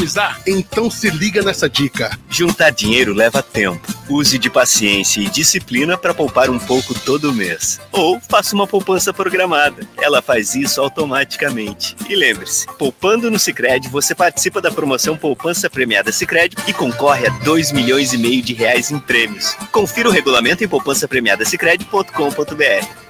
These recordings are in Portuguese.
economizar? Então se liga nessa dica. Juntar dinheiro leva tempo. Use de paciência e disciplina para poupar um pouco todo mês. Ou faça uma poupança programada. Ela faz isso automaticamente. E lembre-se, poupando no Sicredi, você participa da promoção Poupança Premiada Sicredi e concorre a 2 milhões e meio de reais em prêmios. Confira o regulamento em poupançapremiadasicredi.com.br.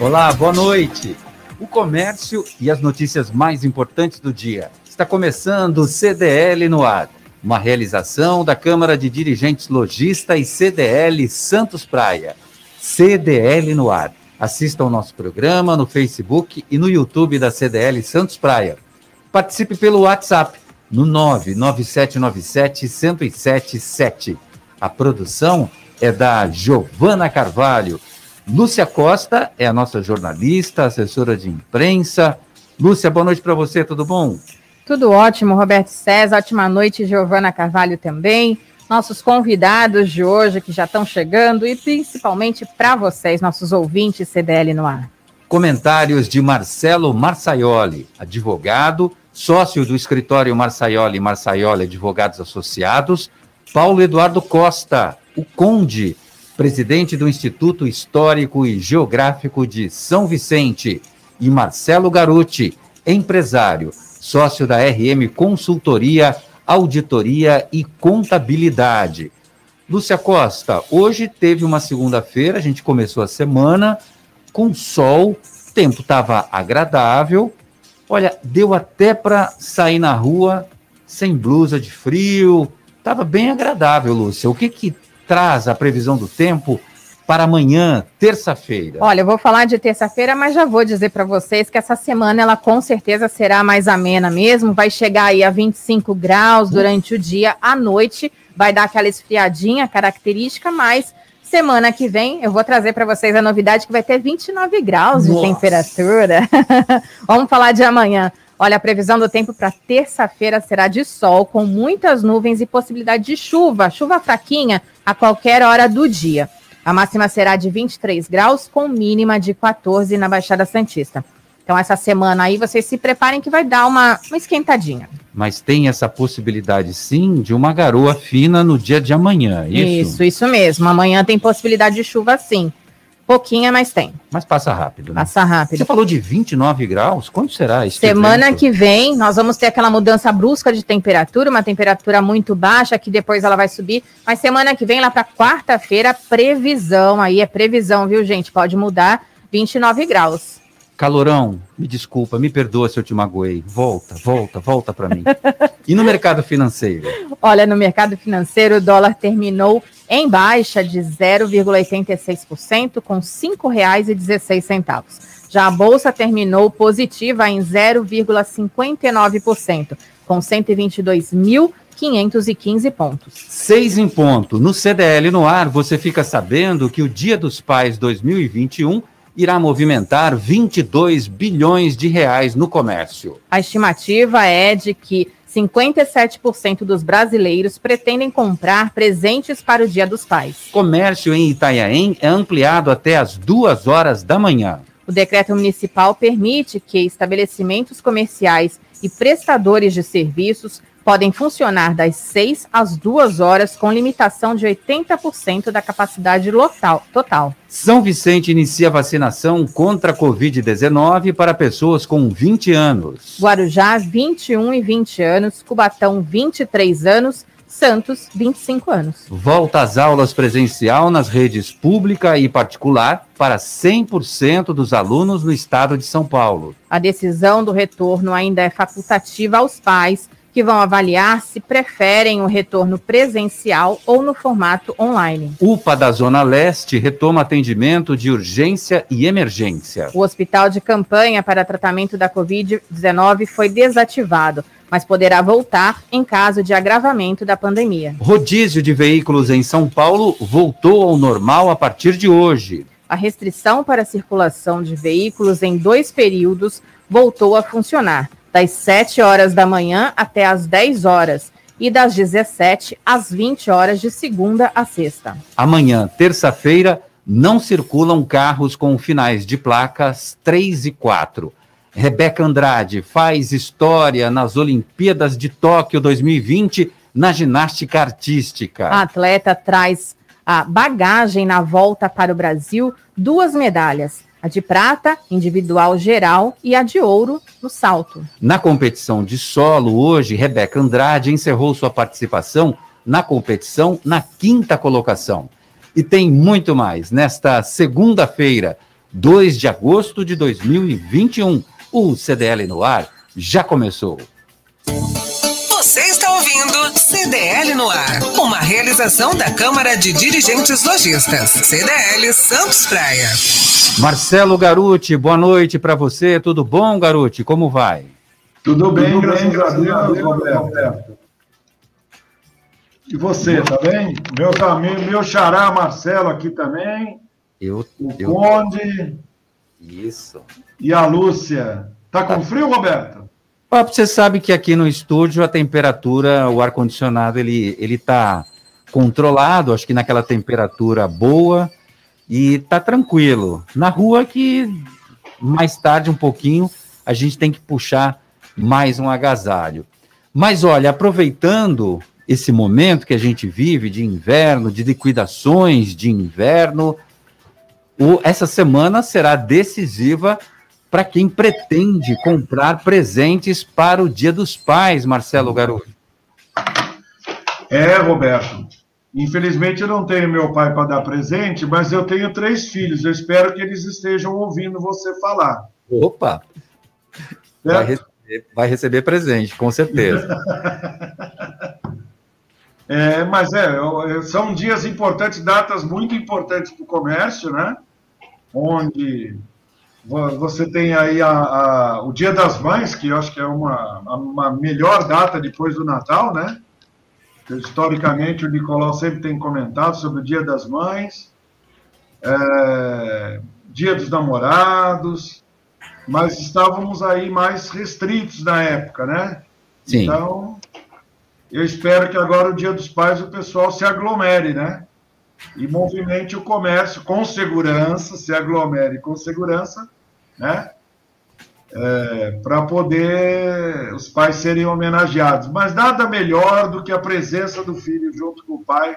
Olá, boa noite. O comércio e as notícias mais importantes do dia. Está começando o CDL no ar, uma realização da Câmara de Dirigentes Logista e CDL Santos Praia. CDL no ar. Assista ao nosso programa no Facebook e no YouTube da CDL Santos Praia. Participe pelo WhatsApp no 99797 1077. A produção é da Giovana Carvalho Lúcia Costa é a nossa jornalista, assessora de imprensa. Lúcia, boa noite para você, tudo bom? Tudo ótimo, Roberto César. Ótima noite, Giovana Carvalho também. Nossos convidados de hoje que já estão chegando e principalmente para vocês, nossos ouvintes CDL no ar. Comentários de Marcelo Marsaioli, advogado, sócio do escritório Marsaioli Marsaioli Advogados Associados, Paulo Eduardo Costa, o Conde, presidente do Instituto Histórico e Geográfico de São Vicente, e Marcelo Garuti, empresário, sócio da RM Consultoria, Auditoria e Contabilidade. Lúcia Costa, hoje teve uma segunda-feira, a gente começou a semana com sol, o tempo estava agradável. Olha, deu até para sair na rua sem blusa de frio, estava bem agradável, Lúcia. O que que traz a previsão do tempo para amanhã, terça-feira? Olha, eu vou falar de terça-feira, mas já vou dizer para vocês que essa semana ela com certeza será mais amena mesmo. Vai chegar aí a 25 graus durante o dia, à noite vai dar aquela esfriadinha característica, mas semana que vem eu vou trazer para vocês a novidade que vai ter 29 graus Nossa. de temperatura. Vamos falar de amanhã. Olha, a previsão do tempo para terça-feira será de sol, com muitas nuvens e possibilidade de chuva, chuva fraquinha a qualquer hora do dia. A máxima será de 23 graus, com mínima de 14 na Baixada Santista. Então, essa semana aí, vocês se preparem que vai dar uma, uma esquentadinha. Mas tem essa possibilidade, sim, de uma garoa fina no dia de amanhã, é isso? Isso, isso mesmo. Amanhã tem possibilidade de chuva, sim. Pouquinha, mas tem. Mas passa rápido, né? Passa rápido. Você falou de 29 graus? Quando será isso? Semana evento? que vem, nós vamos ter aquela mudança brusca de temperatura, uma temperatura muito baixa, que depois ela vai subir. Mas semana que vem, lá para quarta-feira, previsão, aí é previsão, viu, gente? Pode mudar, 29 graus. Calorão, me desculpa, me perdoa se eu te magoei. Volta, volta, volta para mim. E no mercado financeiro? Olha, no mercado financeiro, o dólar terminou em baixa de 0,86%, com R$ 5,16. Já a bolsa terminou positiva em 0,59%, com 122.515 pontos. Seis em ponto. No CDL no ar, você fica sabendo que o Dia dos Pais 2021 irá movimentar 22 bilhões de reais no comércio. A estimativa é de que 57% dos brasileiros pretendem comprar presentes para o Dia dos Pais. Comércio em Itanhaém é ampliado até as duas horas da manhã. O decreto municipal permite que estabelecimentos comerciais e prestadores de serviços podem funcionar das 6 às 2 horas, com limitação de 80% da capacidade local, total. São Vicente inicia vacinação contra a Covid-19 para pessoas com 20 anos. Guarujá, 21 e 20 anos. Cubatão, 23 anos. Santos, 25 anos. Volta às aulas presencial nas redes pública e particular para 100% dos alunos no estado de São Paulo. A decisão do retorno ainda é facultativa aos pais, que vão avaliar se preferem o retorno presencial ou no formato online. UPA da Zona Leste retoma atendimento de urgência e emergência. O hospital de campanha para tratamento da Covid-19 foi desativado mas poderá voltar em caso de agravamento da pandemia. Rodízio de veículos em São Paulo voltou ao normal a partir de hoje. A restrição para a circulação de veículos em dois períodos voltou a funcionar, das 7 horas da manhã até as 10 horas e das 17 às 20 horas de segunda a sexta. Amanhã, terça-feira, não circulam carros com finais de placas 3 e 4. Rebeca Andrade faz história nas Olimpíadas de Tóquio 2020 na ginástica artística. A atleta traz a bagagem na volta para o Brasil duas medalhas. A de prata, individual geral, e a de ouro no salto. Na competição de solo, hoje, Rebeca Andrade encerrou sua participação na competição na quinta colocação. E tem muito mais nesta segunda-feira, 2 de agosto de 2021. O CDL no ar já começou. CDL no ar, uma realização da Câmara de Dirigentes Lojistas, CDL Santos Praia. Marcelo Garuti, boa noite para você. Tudo bom, Garuti? Como vai? Tudo bem, Tudo graças, bem, graças a Deus, Roberto. E você, tá bem? Meu, meu, meu xará Marcelo aqui também. Eu, o eu... Conde. Isso. E a Lúcia. Tá com frio, Roberto? Você sabe que aqui no estúdio a temperatura, o ar-condicionado, ele, ele tá controlado, acho que naquela temperatura boa, e tá tranquilo. Na rua que mais tarde um pouquinho a gente tem que puxar mais um agasalho. Mas olha, aproveitando esse momento que a gente vive de inverno, de liquidações de inverno, o, essa semana será decisiva para quem pretende comprar presentes para o Dia dos Pais, Marcelo Garoto. É, Roberto. Infelizmente eu não tenho meu pai para dar presente, mas eu tenho três filhos. Eu espero que eles estejam ouvindo você falar. Opa! Vai receber, vai receber, presente, com certeza. é, mas é, são dias importantes, datas muito importantes para o comércio, né? Onde você tem aí a, a, o Dia das Mães, que eu acho que é uma, uma melhor data depois do Natal, né? Historicamente, o Nicolau sempre tem comentado sobre o Dia das Mães, é, Dia dos Namorados, mas estávamos aí mais restritos na época, né? Sim. Então, eu espero que agora, o Dia dos Pais, o pessoal se aglomere, né? E movimente o comércio com segurança, se aglomere com segurança, né? É, para poder os pais serem homenageados. Mas nada melhor do que a presença do filho junto com o pai,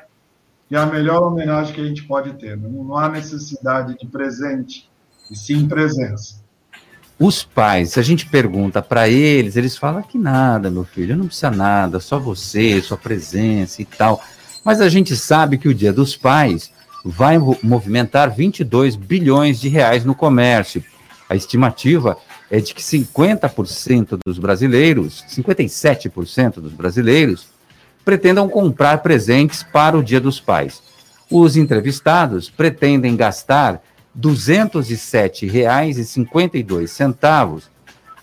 que é a melhor homenagem que a gente pode ter. Não, não há necessidade de presente, e sim presença. Os pais, se a gente pergunta para eles, eles falam que nada, meu filho, não precisa nada, só você, sua presença e tal. Mas a gente sabe que o Dia dos Pais vai movimentar 22 bilhões de reais no comércio a estimativa é de que 50% dos brasileiros, 57% dos brasileiros, pretendam comprar presentes para o Dia dos Pais. Os entrevistados pretendem gastar R$ 207,52,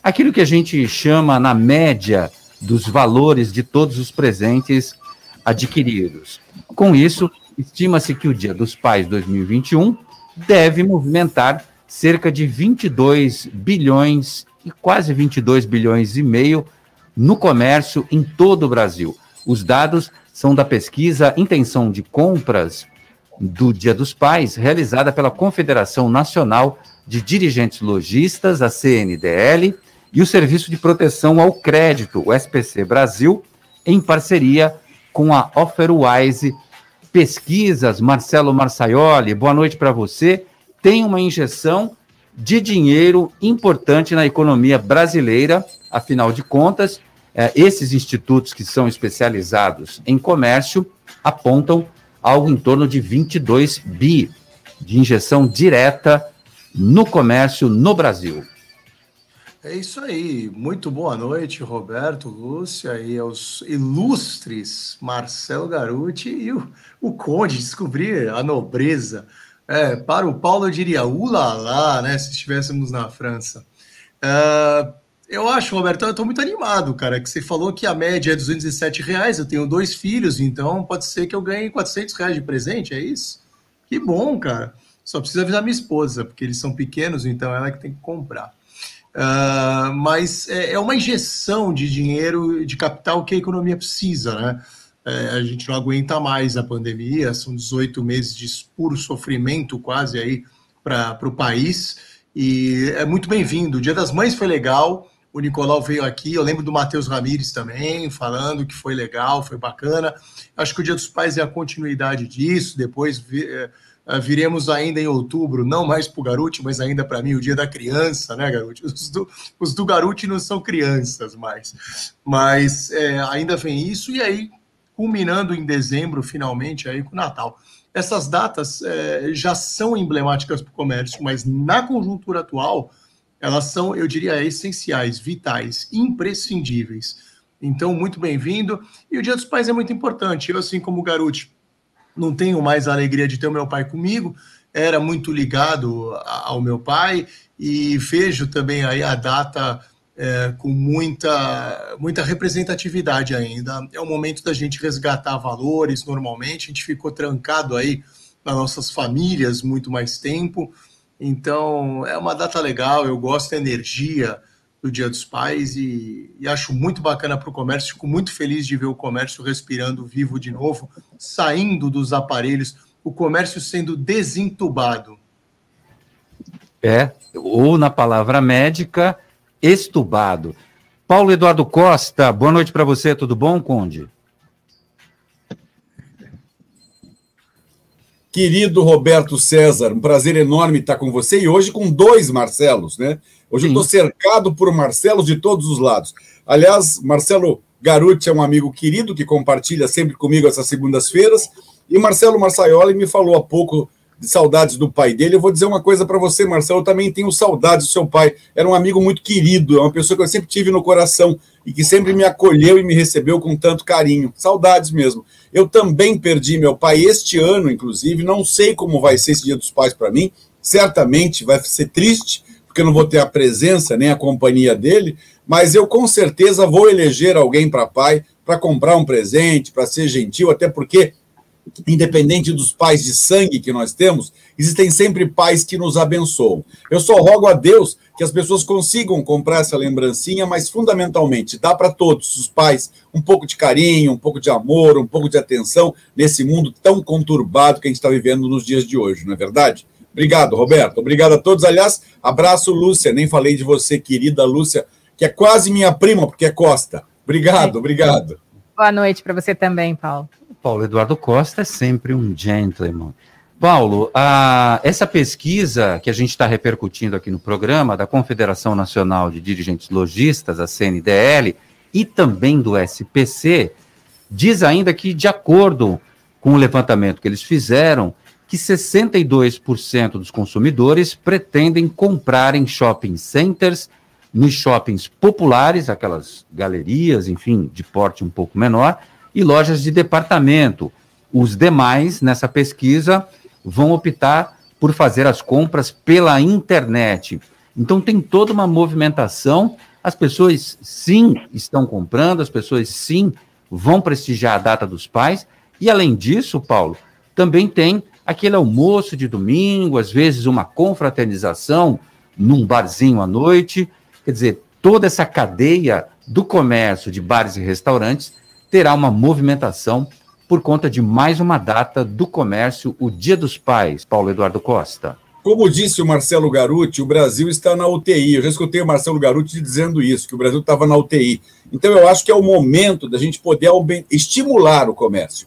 aquilo que a gente chama na média dos valores de todos os presentes adquiridos. Com isso, estima-se que o Dia dos Pais 2021 deve movimentar cerca de 22 bilhões e quase 22 bilhões e meio no comércio em todo o Brasil. Os dados são da pesquisa Intenção de Compras do Dia dos Pais, realizada pela Confederação Nacional de Dirigentes Logistas, a CNDL, e o Serviço de Proteção ao Crédito, o SPC Brasil, em parceria com a Offerwise Pesquisas. Marcelo Marçaioli, boa noite para você tem uma injeção de dinheiro importante na economia brasileira, afinal de contas, é, esses institutos que são especializados em comércio apontam algo em torno de 22 bi de injeção direta no comércio no Brasil. É isso aí. Muito boa noite, Roberto, Lúcia e aos ilustres Marcelo Garuti e o, o Conde. Descobrir a nobreza. É, para o Paulo, eu diria ulala, né? Se estivéssemos na França. Uh, eu acho, Roberto, eu estou muito animado, cara, que você falou que a média é 207 reais. Eu tenho dois filhos, então pode ser que eu ganhe 400 reais de presente, é isso? Que bom, cara. Só precisa avisar minha esposa, porque eles são pequenos, então ela é que tem que comprar. Uh, mas é, é, uma injeção de dinheiro, de capital que a economia precisa, né? É, a gente não aguenta mais a pandemia, são 18 meses de puro sofrimento quase aí para o país, e é muito bem-vindo. O Dia das Mães foi legal, o Nicolau veio aqui, eu lembro do Matheus Ramires também, falando que foi legal, foi bacana. Acho que o Dia dos Pais é a continuidade disso, depois eh, eh, viremos ainda em outubro, não mais para o Garuti, mas ainda para mim, o Dia da Criança, né, Garuti? Os do, os do Garuti não são crianças mais, mas é, ainda vem isso, e aí, culminando em dezembro, finalmente, aí com o Natal. Essas datas é, já são emblemáticas para o comércio, mas na conjuntura atual, elas são, eu diria, essenciais, vitais, imprescindíveis. Então, muito bem-vindo. E o Dia dos Pais é muito importante. Eu, assim como o Garuti, não tenho mais a alegria de ter o meu pai comigo, era muito ligado ao meu pai e vejo também aí a data é, com muita, muita representatividade ainda. É o momento da gente resgatar valores normalmente, a gente ficou trancado aí nas nossas famílias muito mais tempo, então, é uma data legal, eu gosto da energia do Dia dos Pais e, e acho muito bacana para o comércio. Fico muito feliz de ver o comércio respirando vivo de novo, saindo dos aparelhos, o comércio sendo desentubado. É, ou na palavra médica, estubado. Paulo Eduardo Costa, boa noite para você, tudo bom, Conde? Querido Roberto César, um prazer enorme estar com você e hoje com dois Marcelos, né? Hoje Sim. eu estou cercado por Marcelos de todos os lados. Aliás, Marcelo Garuti é um amigo querido que compartilha sempre comigo essas segundas-feiras. E Marcelo Marçaioli me falou há pouco de saudades do pai dele. Eu vou dizer uma coisa para você, Marcelo, eu também tenho saudades do seu pai. Era um amigo muito querido, é uma pessoa que eu sempre tive no coração e que sempre me acolheu e me recebeu com tanto carinho. Saudades mesmo. Eu também perdi meu pai este ano, inclusive. Não sei como vai ser esse Dia dos Pais para mim. Certamente vai ser triste, porque eu não vou ter a presença nem a companhia dele. Mas eu com certeza vou eleger alguém para pai, para comprar um presente, para ser gentil, até porque independente dos pais de sangue que nós temos, existem sempre pais que nos abençoam. Eu só rogo a Deus que as pessoas consigam comprar essa lembrancinha, mas fundamentalmente dá para todos os pais um pouco de carinho, um pouco de amor, um pouco de atenção nesse mundo tão conturbado que a gente está vivendo nos dias de hoje, não é verdade? Obrigado, Roberto. Obrigado a todos. Aliás, abraço, Lúcia. Nem falei de você, querida Lúcia, que é quase minha prima, porque é Costa. Obrigado, obrigado. Boa noite para você também, Paulo. Paulo Eduardo Costa é sempre um gentleman. Paulo, a, essa pesquisa que a gente está repercutindo aqui no programa da Confederação Nacional de Dirigentes Logistas, a CNDL, e também do SPC, diz ainda que, de acordo com o levantamento que eles fizeram, que 62% dos consumidores pretendem comprar em shopping centers, nos shoppings populares, aquelas galerias, enfim, de porte um pouco menor, e lojas de departamento. Os demais, nessa pesquisa, vão optar por fazer as compras pela internet. Então, tem toda uma movimentação. As pessoas, sim, estão comprando, as pessoas, sim, vão prestigiar a data dos pais. E, além disso, Paulo, também tem aquele almoço de domingo, às vezes uma confraternização num barzinho à noite. Quer dizer, toda essa cadeia do comércio de bares e restaurantes terá uma movimentação por conta de mais uma data do comércio, o Dia dos Pais. Paulo Eduardo Costa. Como disse o Marcelo Garuti, o Brasil está na UTI. Eu já escutei o Marcelo Garuti dizendo isso, que o Brasil estava na UTI. Então, eu acho que é o momento da gente poder estimular o comércio.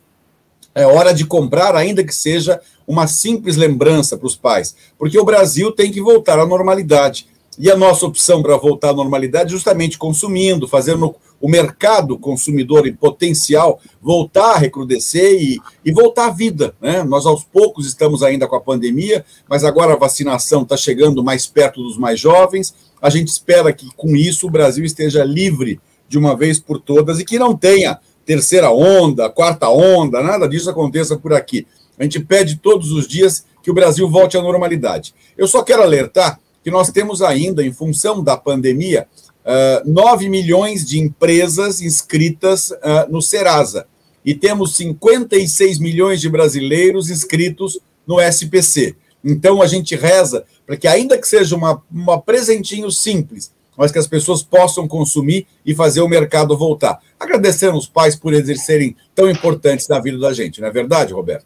É hora de comprar, ainda que seja uma simples lembrança para os pais, porque o Brasil tem que voltar à normalidade. E a nossa opção para voltar à normalidade é justamente consumindo, fazendo o mercado consumidor em potencial voltar a recrudescer e, e voltar à vida. Né? Nós, aos poucos, estamos ainda com a pandemia, mas agora a vacinação está chegando mais perto dos mais jovens. A gente espera que, com isso, o Brasil esteja livre de uma vez por todas e que não tenha terceira onda, quarta onda, nada disso aconteça por aqui. A gente pede todos os dias que o Brasil volte à normalidade. Eu só quero alertar que nós temos ainda, em função da pandemia, uh, ah, 9 milhões de empresas inscritas uh, no Serasa e temos 56 milhões de brasileiros inscritos no SPC. Então a gente reza para que, ainda que seja uma, uma presentinho simples, mas que as pessoas possam consumir e fazer o mercado voltar. Agradecendo os pais por eles serem tão importantes na vida da gente, não é verdade, Roberto?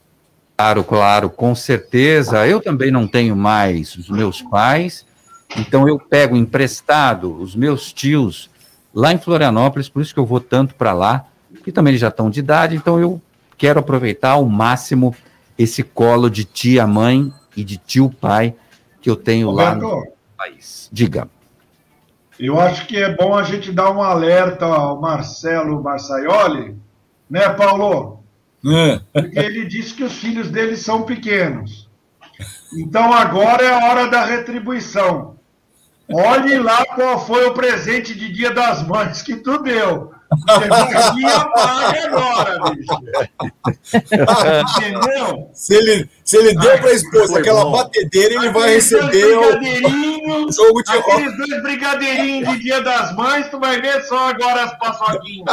Claro, claro, com certeza. Eu também não tenho mais os meus pais, então eu pego emprestado os meus tios lá em Florianópolis, por isso que eu vou tanto para lá, que também eles já estão de idade, então eu quero aproveitar ao máximo esse colo de tia-mãe e de tio-pai que eu tenho Roberto, lá no país. Diga. Eu acho que é bom a gente dar um alerta ao Marcelo Marçaioli, né, Paulo? É. Porque ele disse que os filhos dele são pequenos. Então agora é a hora da retribuição. Olhe lá qual foi o presente de Dia das Mães que tu deu. Você vai paga agora, bicho. Entendeu? Se ele, se ele deu para a esposa aquela bom. batedeira, ele vai receber o jogo de Aqueles dois brigadeirinhos de Dia das Mães, tu vai ver só agora as paçoquinhas.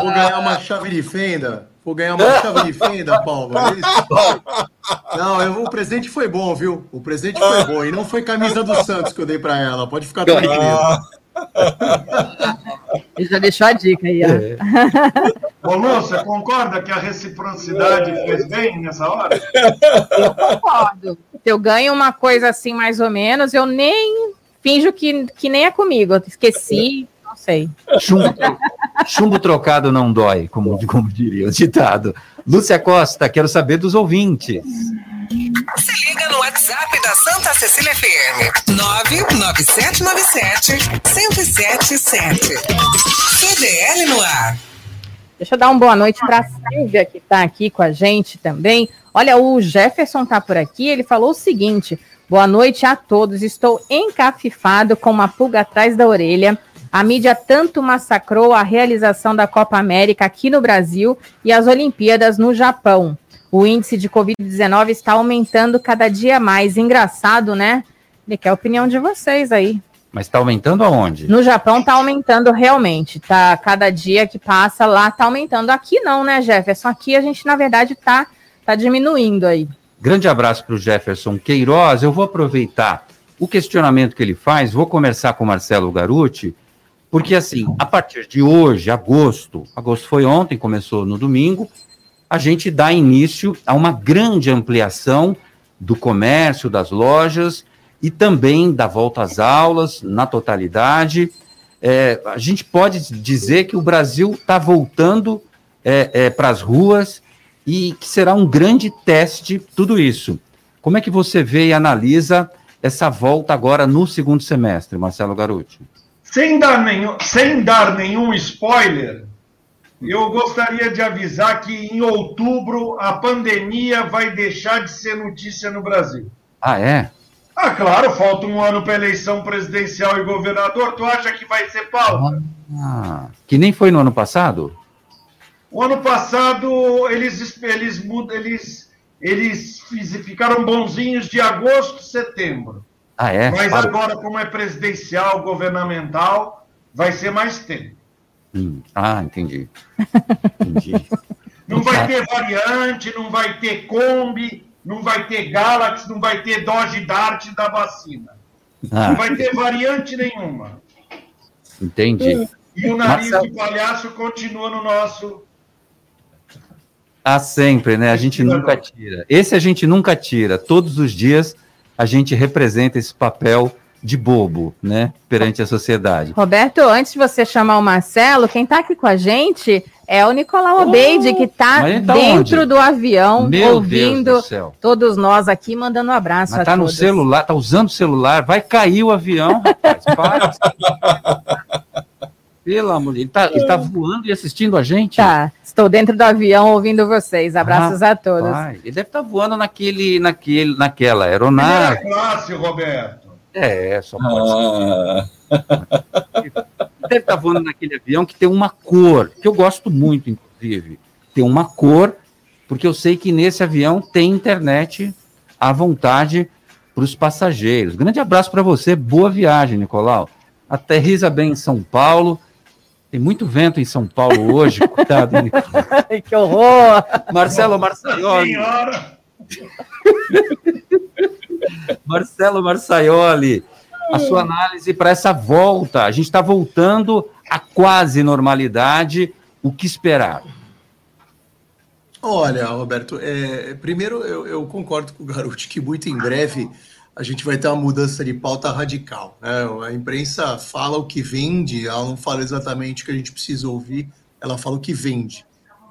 Vou ganhar uma chave de fenda. Vou ganhar uma chave de fenda, Paulo. É não, eu, o presente foi bom, viu? O presente foi bom. E não foi camisa do Santos que eu dei para ela. Pode ficar tranquilo. Ele já deixou a dica aí, ó. É. Ô, Lu, você concorda que a reciprocidade fez bem nessa hora? Eu concordo. Se eu ganho uma coisa assim, mais ou menos, eu nem finjo que, que nem é comigo. Eu esqueci, não sei. Chumbo, chumbo trocado não dói, como, como diria o ditado. Lúcia Costa, quero saber dos ouvintes. Se liga no WhatsApp da Santa Cecília FM. 99797-1077. CDL no ar. Deixa eu dar uma boa noite para a Silvia, que está aqui com a gente também. Olha, o Jefferson está por aqui, ele falou o seguinte: boa noite a todos. Estou encafifado com uma pulga atrás da orelha. A mídia tanto massacrou a realização da Copa América aqui no Brasil e as Olimpíadas no Japão o índice de Covid-19 está aumentando cada dia mais. Engraçado, né? Ele quer a opinião de vocês aí. Mas está aumentando aonde? No Japão está aumentando realmente. Tá cada dia que passa lá está aumentando. Aqui não, né, Jefferson? Aqui a gente na verdade está tá diminuindo aí. Grande abraço para o Jefferson Queiroz. Eu vou aproveitar o questionamento que ele faz. Vou começar com o Marcelo Garuti, porque assim, a partir de hoje, agosto, agosto foi ontem, começou no domingo, a gente dá início a uma grande ampliação do comércio, das lojas e também da volta às aulas na totalidade. É, a gente pode dizer que o Brasil está voltando é, é, para as ruas e que será um grande teste tudo isso. Como é que você vê e analisa essa volta agora no segundo semestre, Marcelo Garuti? Sem dar nenhum, sem dar nenhum spoiler, eu gostaria de avisar que em outubro a pandemia vai deixar de ser notícia no Brasil. Ah, é? Ah, claro, falta um ano para eleição presidencial e governador. Tu acha que vai ser pauta? Ah, que nem foi no ano passado? O ano passado eles eles eles eles ficaram bonzinhos de agosto, setembro. Ah, é? Mas agora, como é presidencial, governamental, vai ser mais tempo. Hum. Ah, entendi. entendi. Não vai ter variante, não vai ter Kombi, não vai ter Galaxy, não vai ter Dodge Dart da vacina. Ah. Não vai ter variante nenhuma. Entendi. E o nariz Marcelo... de palhaço continua no nosso. Ah, sempre, né? A gente nunca tira. Esse a gente nunca tira. Todos os dias a gente representa esse papel de bobo, né, perante a sociedade. Roberto, antes de você chamar o Marcelo, quem está aqui com a gente é o Nicolau Obeide, que está tá dentro onde? do avião, Meu ouvindo todos nós aqui, mandando um abraço Mas a tá todos. no celular, tá usando o celular, vai cair o avião, rapaz, Pelo amor de Deus. Ele tá, ele tá voando e assistindo a gente? Tá. Estou dentro do avião ouvindo vocês. Abraços a todos. Ele deve estar voando naquele, naquele, naquela aeronave. Primeira classe, Roberto. É, só pode ser. Ah, deve estar voando naquele avião que tem uma cor, que eu gosto muito, inclusive. Tem uma cor, porque eu sei que nesse avião tem internet à vontade para os passageiros. Grande abraço para você, boa viagem, Nicolau. Aterriza bem em São Paulo. Tem muito vento em São Paulo hoje. Ai, que horror! Marcelo Marçaioli. Marcelo Marçaioli, a sua análise para essa volta. A gente está voltando à quase normalidade. O que esperar? Olha, Roberto, é, primeiro eu, eu concordo com o Garoto que muito em breve a gente vai ter uma mudança de pauta radical. Né? A imprensa fala o que vende, ela não fala exatamente o que a gente precisa ouvir, ela fala o que vende.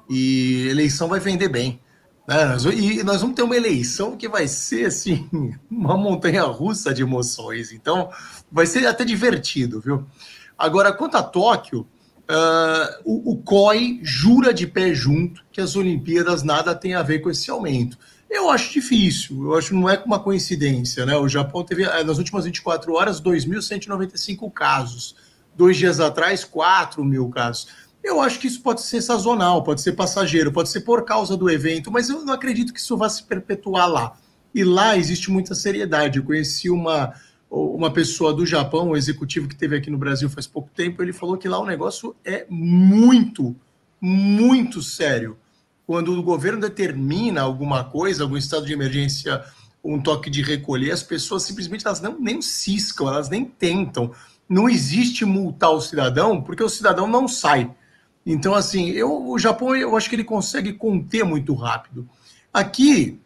E eleição vai vender bem. Né? E nós vamos ter uma eleição que vai ser assim, uma montanha russa de emoções. Então, vai ser até divertido, viu? Agora, quanto a Tóquio, ah, o, o COI jura de pé junto que as Olimpíadas nada tem a ver com esse aumento. Eu acho difícil, eu acho que não é uma coincidência, né? O Japão teve, eh, nas últimas 24 horas, 2.195 casos. Dois dias atrás, 4 mil casos. Eu acho que isso pode ser sazonal, pode ser passageiro, pode ser por causa do evento, mas eu não acredito que isso vá se perpetuar lá. E lá existe muita seriedade. Eu conheci uma, uma pessoa do Japão, um executivo que teve aqui no Brasil faz pouco tempo, ele falou que lá o negócio é muito, muito sério. Quando o governo determina alguma coisa, algum estado de emergência, um toque de recolher, as pessoas simplesmente elas não nem ciscam, elas nem tentam. Não existe multar o cidadão, porque o cidadão não sai. Então, assim, eu, o Japão, eu acho que ele consegue conter muito rápido. Aqui,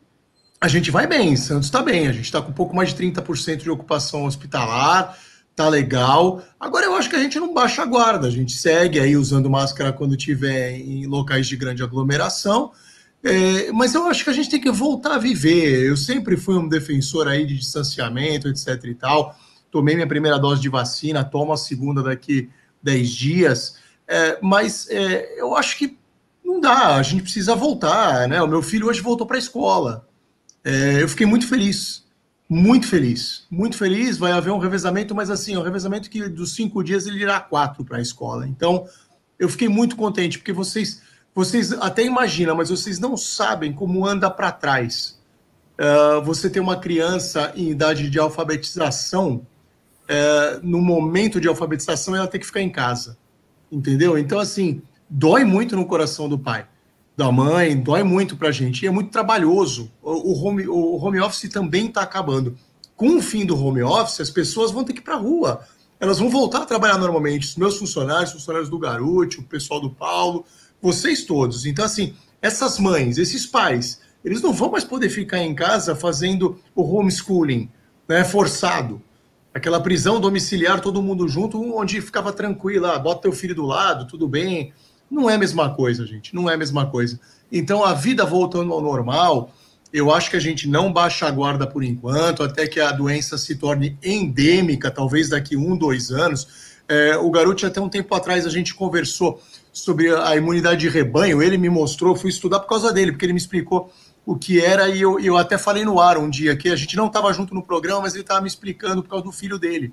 a gente vai bem, Santos está bem, a gente está com um pouco mais de 30% de ocupação hospitalar, tá legal. Agora eu acho que a gente não baixa a guarda, a gente segue aí usando máscara quando tiver em locais de grande aglomeração. É, mas eu acho que a gente tem que voltar a viver. Eu sempre fui um defensor aí de distanciamento, etc e tal. Tomei minha primeira dose de vacina, tomo a segunda daqui 10 dias. É, mas é, eu acho que não dá, a gente precisa voltar, né? O meu filho hoje voltou para a escola. É, eu fiquei muito feliz, muito feliz, muito feliz. Vai haver um revezamento, mas assim, um revezamento que dos cinco dias ele irá quatro para a escola. Então, eu fiquei muito contente, porque vocês, vocês até imaginam, mas vocês não sabem como anda para trás. Uh, você tem uma criança em idade de alfabetização, uh, no momento de alfabetização, ela tem que ficar em casa. Entendeu? Então, assim, dói muito no coração do pai da mãe, dói muito para a gente, e é muito trabalhoso. O, home, o home office também está acabando. Com o fim do home office, as pessoas vão ter que ir para a rua. Elas vão voltar a trabalhar normalmente. Os meus funcionários, funcionários do Garuti, o pessoal do Paulo, vocês todos. Então, assim, essas mães, esses pais, eles não vão mais poder ficar em casa fazendo o homeschooling né, forçado. Aquela prisão domiciliar, todo mundo junto, onde ficava tranquilo, ah, bota teu filho do lado, tudo bem, não é a mesma coisa, gente. Não é a mesma coisa. Então, a vida voltando ao normal, eu acho que a gente não baixa a guarda por enquanto, até que a doença se torne endêmica, talvez daqui um, dois anos. É, o Garoto, até um tempo atrás, a gente conversou sobre a imunidade de rebanho. Ele me mostrou, fui estudar por causa dele, porque ele me explicou o que era, e eu, eu até falei no ar um dia que a gente não estava junto no programa, mas ele estava me explicando por causa do filho dele,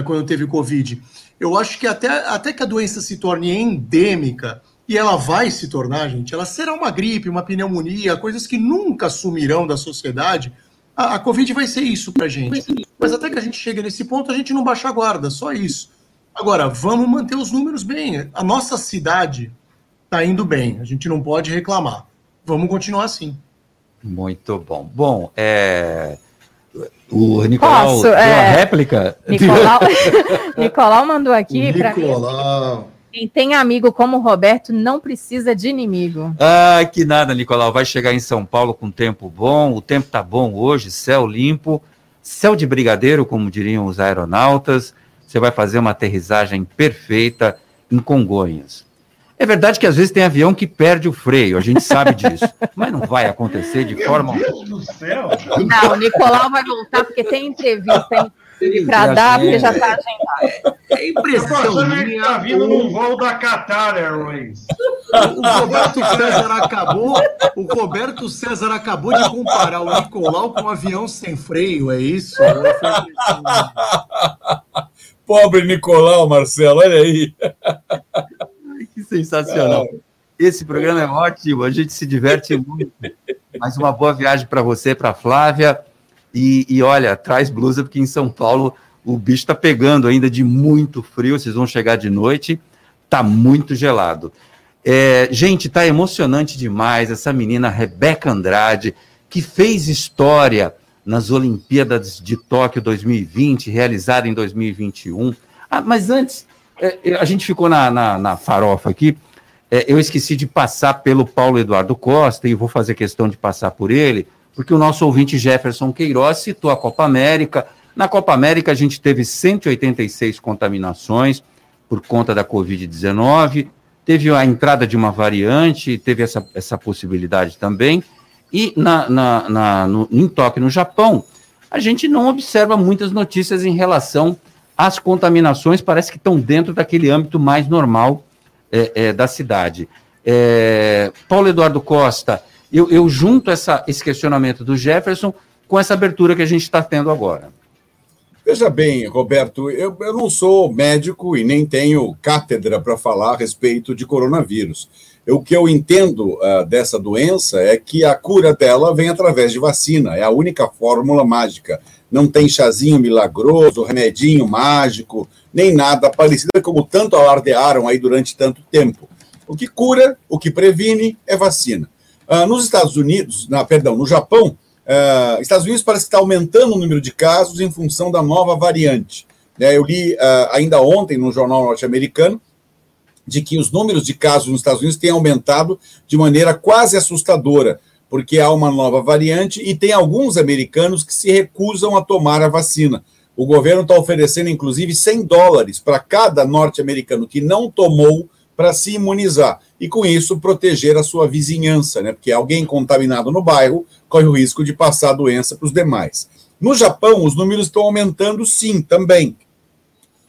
quando teve Covid. Eu acho que até, até que a doença se torne endêmica, e ela vai se tornar, gente, ela será uma gripe, uma pneumonia, coisas que nunca sumirão da sociedade. A, a Covid vai ser isso pra gente. Mas até que a gente chegue nesse ponto, a gente não baixa a guarda, só isso. Agora, vamos manter os números bem. A nossa cidade está indo bem, a gente não pode reclamar. Vamos continuar assim. Muito bom. Bom, é... o Nicolau Posso, deu é, a réplica. Nicolau, Nicolau mandou aqui para mim. Nicolau. Quem tem amigo como o Roberto não precisa de inimigo. Ah, que nada, Nicolau. Vai chegar em São Paulo com tempo bom. O tempo tá bom hoje, céu limpo, céu de brigadeiro, como diriam os aeronautas. Você vai fazer uma aterrissagem perfeita em Congonhas. É verdade que às vezes tem avião que perde o freio, a gente sabe disso. mas não vai acontecer de forma Meu Deus do céu! Não, o Nicolau vai voltar porque tem entrevista. Tem, Para dar, porque já está agendado. É impressão Ele minha. está vindo o- num voo da Qatar Airways. O Roberto César acabou. O Roberto César acabou de comparar o Nicolau com um avião sem freio, é isso? Pobre Nicolau, Marcelo, olha aí. Sensacional. Esse programa é ótimo, a gente se diverte muito. Mais uma boa viagem para você, para Flávia. E, e olha, traz blusa, porque em São Paulo o bicho está pegando ainda de muito frio. Vocês vão chegar de noite, tá muito gelado. É, gente, tá emocionante demais essa menina Rebeca Andrade, que fez história nas Olimpíadas de Tóquio 2020, realizada em 2021. Ah, mas antes, é, é, a gente ficou na, na, na farofa aqui. É, eu esqueci de passar pelo Paulo Eduardo Costa e vou fazer questão de passar por ele, porque o nosso ouvinte Jefferson Queiroz citou a Copa América. Na Copa América, a gente teve 186 contaminações por conta da Covid-19, teve a entrada de uma variante, teve essa, essa possibilidade também. E na, na, na, no, em Tóquio, no Japão, a gente não observa muitas notícias em relação às contaminações, parece que estão dentro daquele âmbito mais normal é, é, da cidade. É, Paulo Eduardo Costa, eu, eu junto essa, esse questionamento do Jefferson com essa abertura que a gente está tendo agora. Veja bem, Roberto, eu, eu não sou médico e nem tenho cátedra para falar a respeito de coronavírus. O que eu entendo uh, dessa doença é que a cura dela vem através de vacina, é a única fórmula mágica. Não tem chazinho milagroso, remedinho mágico, nem nada parecido, como tanto alardearam aí durante tanto tempo. O que cura, o que previne é vacina. Uh, nos Estados Unidos, na, perdão, no Japão, Uh, Estados Unidos parece que está aumentando o número de casos em função da nova variante. Né, eu li uh, ainda ontem no jornal norte-americano de que os números de casos nos Estados Unidos têm aumentado de maneira quase assustadora, porque há uma nova variante e tem alguns americanos que se recusam a tomar a vacina. O governo está oferecendo, inclusive, 100 dólares para cada norte-americano que não tomou para se imunizar e, com isso, proteger a sua vizinhança, né? Porque alguém contaminado no bairro corre o risco de passar a doença para os demais. No Japão, os números estão aumentando, sim, também.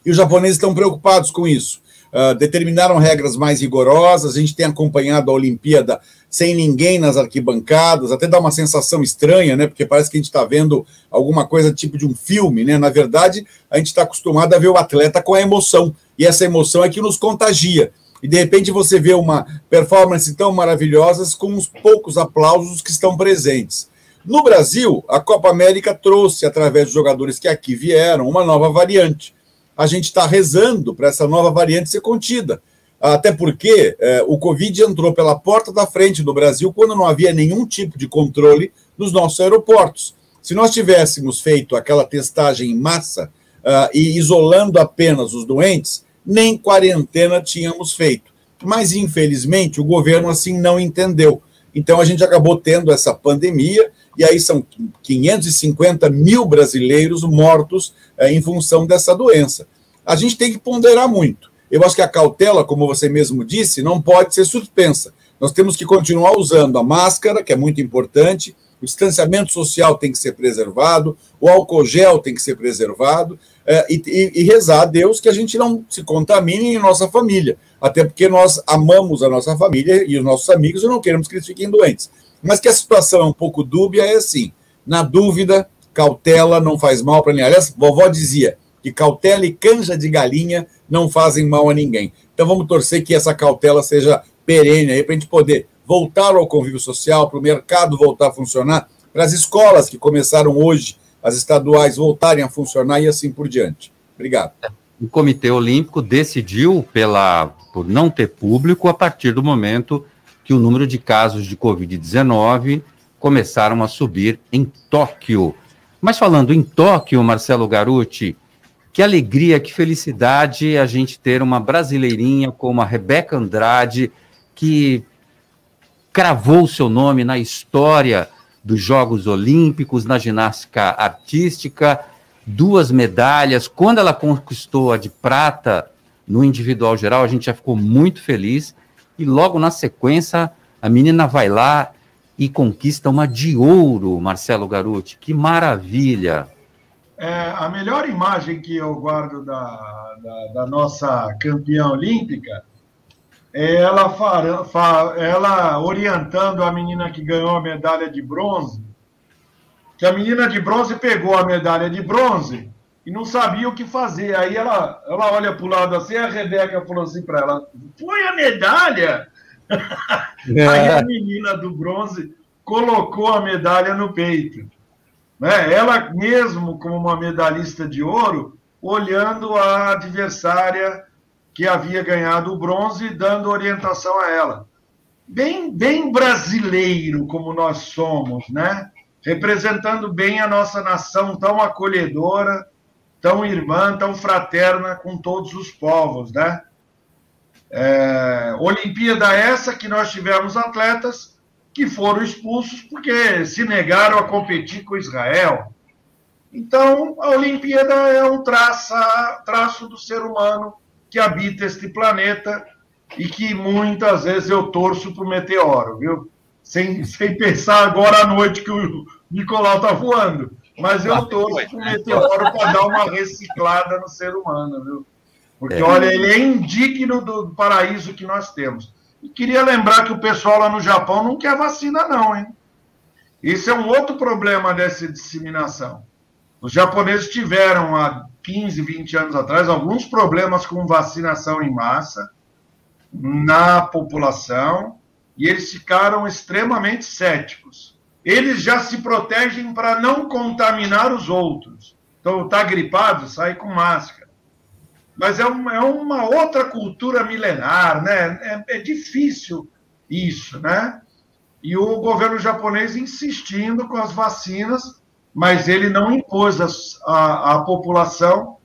E os japoneses estão preocupados com isso. Uh, determinaram regras mais rigorosas. A gente tem acompanhado a Olimpíada sem ninguém nas arquibancadas, até dá uma sensação estranha, né? Porque parece que a gente está vendo alguma coisa tipo de um filme, né? Na verdade, a gente está acostumado a ver o atleta com a emoção, e essa emoção é que nos contagia e de repente você vê uma performance tão maravilhosa com uns poucos aplausos que estão presentes. No Brasil, a Copa América trouxe, através dos jogadores que aqui vieram, uma nova variante. A gente está rezando para essa nova variante ser contida. Até porque eh, o Covid entrou pela porta da frente do Brasil quando não havia nenhum tipo de controle nos nossos aeroportos. Se nós tivéssemos feito aquela testagem em massa uh, e isolando apenas os doentes, nem quarentena tínhamos feito. Mas, infelizmente, o governo assim não entendeu. Então, a gente acabou tendo essa pandemia, e aí são 550 mil brasileiros mortos é, em função dessa doença. A gente tem que ponderar muito. Eu acho que a cautela, como você mesmo disse, não pode ser suspensa. Nós temos que continuar usando a máscara, que é muito importante, o distanciamento social tem que ser preservado, o álcool gel tem que ser preservado, é, e, e, e, rezar a Deus que a gente não se contamine em nossa família, até porque nós amamos a nossa família e os nossos amigos e não queremos que eles fiquem doentes. Mas que a situação é um pouco dúbia, é assim: na dúvida, cautela não faz mal para ninguém. Aliás, vovó dizia que cautela e canja de galinha não fazem mal a ninguém. Então vamos torcer que essa cautela seja perene aí para a gente poder voltar ao convívio social, para o mercado voltar a funcionar, para as escolas que começaram hoje, as estaduais voltarem a funcionar e assim por diante. Obrigado. O Comitê Olímpico decidiu pela, por não ter público a partir do momento que o número de casos de Covid-19 começaram a subir em Tóquio. Mas falando em Tóquio, Marcelo Garuti, que alegria, que felicidade a gente ter uma brasileirinha como a Rebeca Andrade, que cravou seu nome na história dos Jogos Olímpicos, na ginástica artística, duas medalhas. Quando ela conquistou a de prata no individual geral, a gente já ficou muito feliz. E logo na sequência, a menina vai lá e conquista uma de ouro, Marcelo Garuti. Que maravilha! é, a melhor imagem que eu guardo da, da, da nossa campeã olímpica é ela, ela orientando a menina que ganhou a medalha de bronze, que a menina de bronze pegou a medalha de bronze e não sabia o que fazer. Aí ela, ela olha para o lado assim, a Rebeca falou assim para ela: põe a medalha. É. Aí a menina do bronze colocou a medalha no peito. Né? Ela mesmo, como uma medalhista de ouro, olhando a adversária que havia ganhado o bronze e dando orientação a ela. Bem, bem brasileiro como nós somos, né? Representando bem a nossa nação tão acolhedora, tão irmã, tão fraterna com todos os povos, né? É, Olimpíada essa que nós tivemos atletas que foram expulsos porque se negaram a competir com Israel. Então, a Olimpíada é um traça, traço do ser humano que habita este planeta e que muitas vezes eu torço para o meteoro, viu? Sem, sem pensar agora à noite que o Nicolau está voando. Mas eu torço para o meteoro para dar uma reciclada no ser humano, viu? Porque, é. olha, ele é indigno do paraíso que nós temos. E queria lembrar que o pessoal lá no Japão não quer vacina, não, hein? Isso é um outro problema dessa disseminação. Os japoneses tiveram há 15, 20 anos atrás alguns problemas com vacinação em massa na população e eles ficaram extremamente céticos. Eles já se protegem para não contaminar os outros. Então, está gripado, sai com máscara. Mas é uma, é uma outra cultura milenar, né? É, é difícil isso, né? E o governo japonês insistindo com as vacinas mas ele não impôs a população,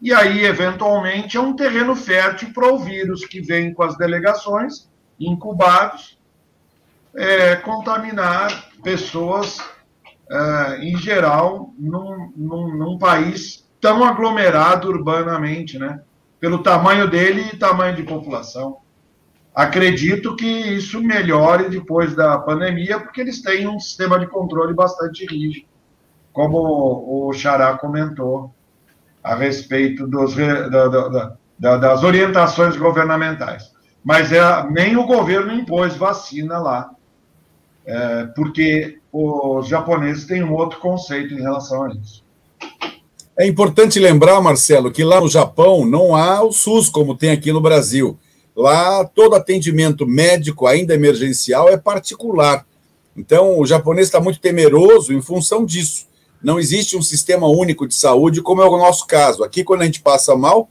e aí, eventualmente, é um terreno fértil para o vírus que vem com as delegações, incubados, é, contaminar pessoas, é, em geral, num, num, num, país tão aglomerado urbanamente, né? Pelo tamanho dele e tamanho de população. Acredito que isso melhore depois da pandemia, porque eles têm um sistema de controle bastante rígido como o Xará comentou a respeito dos, da, da, da, das orientações governamentais. Mas é, nem o governo impôs vacina lá, é, porque os japoneses têm um outro conceito em relação a isso. É importante lembrar, Marcelo, que lá no Japão não há o SUS como tem aqui no Brasil. Lá todo atendimento médico, ainda emergencial, é particular. Então o japonês está muito temeroso em função disso. Não existe um sistema único de saúde, como é o nosso caso. Aqui, quando a gente passa mal,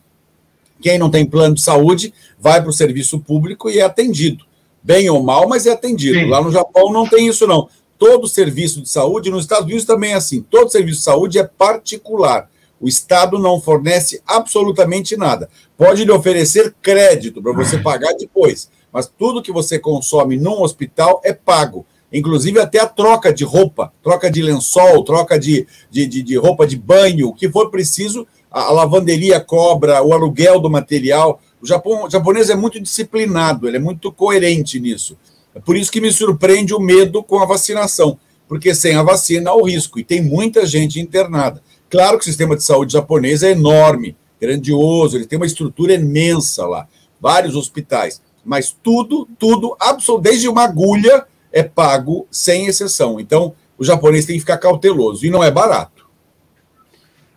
quem não tem plano de saúde vai para o serviço público e é atendido. Bem ou mal, mas é atendido. Sim. Lá no Japão não tem isso, não. Todo serviço de saúde, nos Estados Unidos também é assim. Todo serviço de saúde é particular. O Estado não fornece absolutamente nada. Pode lhe oferecer crédito para você pagar depois, mas tudo que você consome num hospital é pago inclusive até a troca de roupa, troca de lençol, troca de, de, de, de roupa de banho, o que for preciso, a, a, lavanderia cobra, o aluguel do material. O, Japão, o japonês é muito disciplinado, ele é muito coerente nisso. É por isso que me surpreende o medo com a vacinação, porque sem a vacina há o risco, e tem muita gente internada. Claro que o sistema de saúde japonês é enorme, grandioso, ele tem uma estrutura imensa lá, vários hospitais, mas tudo, tudo, desde uma agulha é pago sem exceção. Então, o japonês tem que ficar cauteloso e não é barato.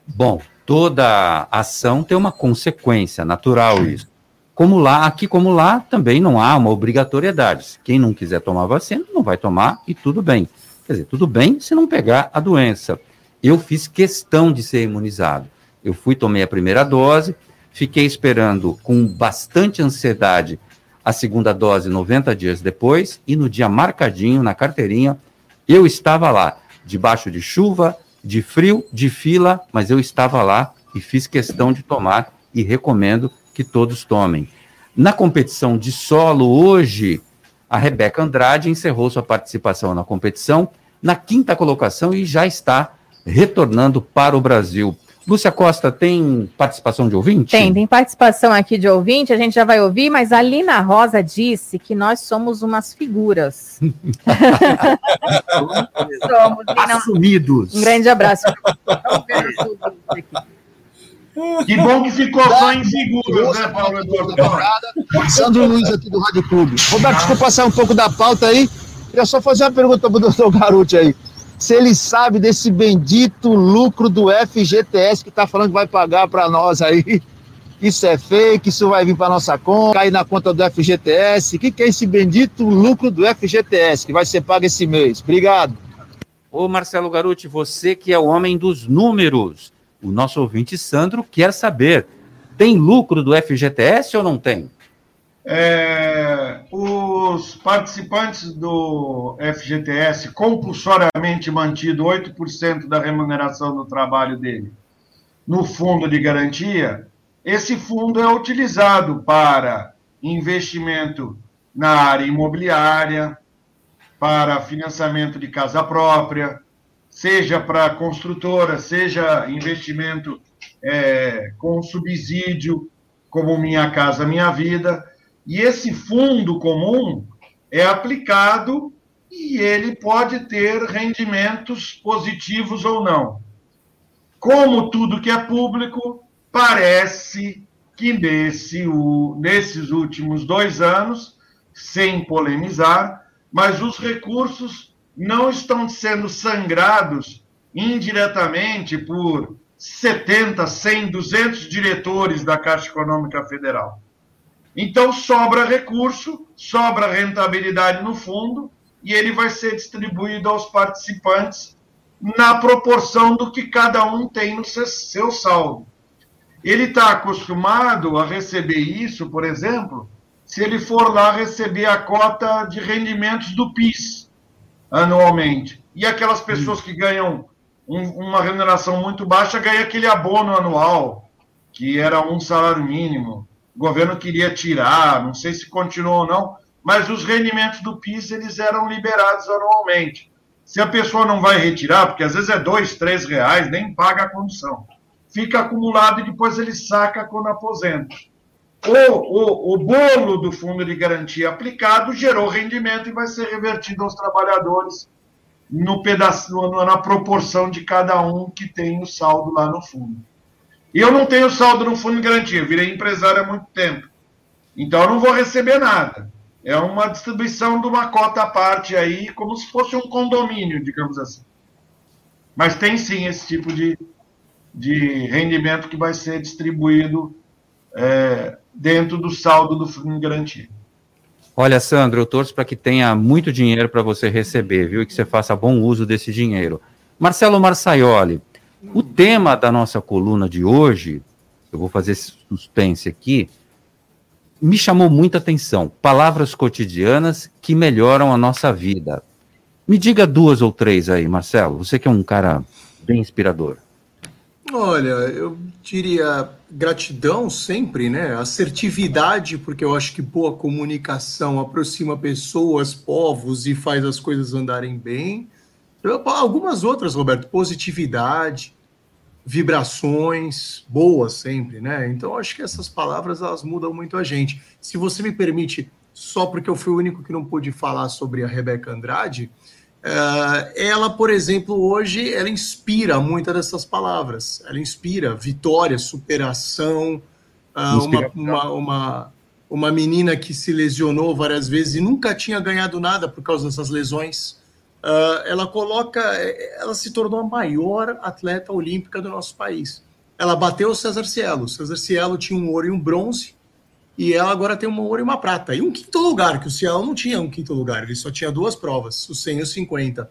Bom, toda ação tem uma consequência natural isso. Como lá, aqui como lá, também não há uma obrigatoriedade. Quem não quiser tomar vacina, não vai tomar e tudo bem. Quer dizer, tudo bem se não pegar a doença. Eu fiz questão de ser imunizado. Eu fui, tomei a primeira dose, fiquei esperando com bastante ansiedade a segunda dose 90 dias depois, e no dia marcadinho, na carteirinha, eu estava lá, debaixo de chuva, de frio, de fila, mas eu estava lá e fiz questão de tomar e recomendo que todos tomem. Na competição de solo, hoje, a Rebeca Andrade encerrou sua participação na competição na quinta colocação e já está retornando para o Brasil. Lúcia Costa, tem participação de ouvinte? Tem, tem participação aqui de ouvinte, a gente já vai ouvir, mas a Lina Rosa disse que nós somos umas figuras. somos, Lina. Assumidos. Um grande abraço. Que bom que ficou só em figuras, né, Paulo Eduardo? Sandro Luiz aqui do Rádio Clube. Roberto, desculpa sair um pouco da pauta aí. Queria só fazer uma pergunta pro doutor Garuti aí. Se ele sabe desse bendito lucro do FGTS que tá falando que vai pagar para nós aí. Isso é fake, isso vai vir para nossa conta, cair na conta do FGTS. O que, que é esse bendito lucro do FGTS que vai ser pago esse mês? Obrigado. Ô Marcelo Garuti, você que é o homem dos números, o nosso ouvinte Sandro quer saber: tem lucro do FGTS ou não tem? É, os participantes do FGTS compulsoriamente mantido 8% da remuneração do trabalho dele no fundo de garantia, esse fundo é utilizado para investimento na área imobiliária, para financiamento de casa própria, seja para construtora, seja investimento é, com subsídio, como Minha Casa Minha Vida. E esse fundo comum é aplicado e ele pode ter rendimentos positivos ou não. Como tudo que é público, parece que nesse, o, nesses últimos dois anos, sem polemizar, mas os recursos não estão sendo sangrados indiretamente por 70, 100, 200 diretores da Caixa Econômica Federal. Então, sobra recurso, sobra rentabilidade no fundo, e ele vai ser distribuído aos participantes na proporção do que cada um tem no seu saldo. Ele está acostumado a receber isso, por exemplo, se ele for lá receber a cota de rendimentos do PIS anualmente. E aquelas pessoas que ganham um, uma remuneração muito baixa ganham aquele abono anual, que era um salário mínimo. O governo queria tirar, não sei se continuou ou não, mas os rendimentos do PIS eles eram liberados anualmente. Se a pessoa não vai retirar, porque às vezes é dois, três reais, nem paga a condução. Fica acumulado e depois ele saca quando aposenta. O, o, o bolo do fundo de garantia aplicado gerou rendimento e vai ser revertido aos trabalhadores no pedaço, na proporção de cada um que tem o saldo lá no fundo. E eu não tenho saldo no fundo de garantia, virei empresário há muito tempo. Então eu não vou receber nada. É uma distribuição de uma cota à parte aí, como se fosse um condomínio, digamos assim. Mas tem sim esse tipo de, de rendimento que vai ser distribuído é, dentro do saldo do fundo garantido. Olha, Sandro, eu torço para que tenha muito dinheiro para você receber, viu? E que você faça bom uso desse dinheiro. Marcelo Marçaioli, o tema da nossa coluna de hoje, eu vou fazer esse suspense aqui, me chamou muita atenção. Palavras cotidianas que melhoram a nossa vida. Me diga duas ou três aí, Marcelo. Você que é um cara bem inspirador. Olha, eu diria gratidão sempre, né? Assertividade, porque eu acho que boa comunicação aproxima pessoas, povos e faz as coisas andarem bem. Algumas outras, Roberto, positividade, vibrações boas sempre, né? Então acho que essas palavras elas mudam muito a gente. Se você me permite, só porque eu fui o único que não pude falar sobre a Rebeca Andrade, ela, por exemplo, hoje, ela inspira muitas dessas palavras. Ela inspira vitória, superação. Uh, uma, uma, uma, uma, menina que se lesionou várias vezes e nunca tinha ganhado nada por causa dessas lesões. Uh, ela coloca, ela se tornou a maior atleta olímpica do nosso país. Ela bateu o César Cielo. O César Cielo tinha um ouro e um bronze e ela agora tem uma ouro e uma prata. E um quinto lugar, que o Cielo não tinha um quinto lugar, ele só tinha duas provas, o 100 e o 50.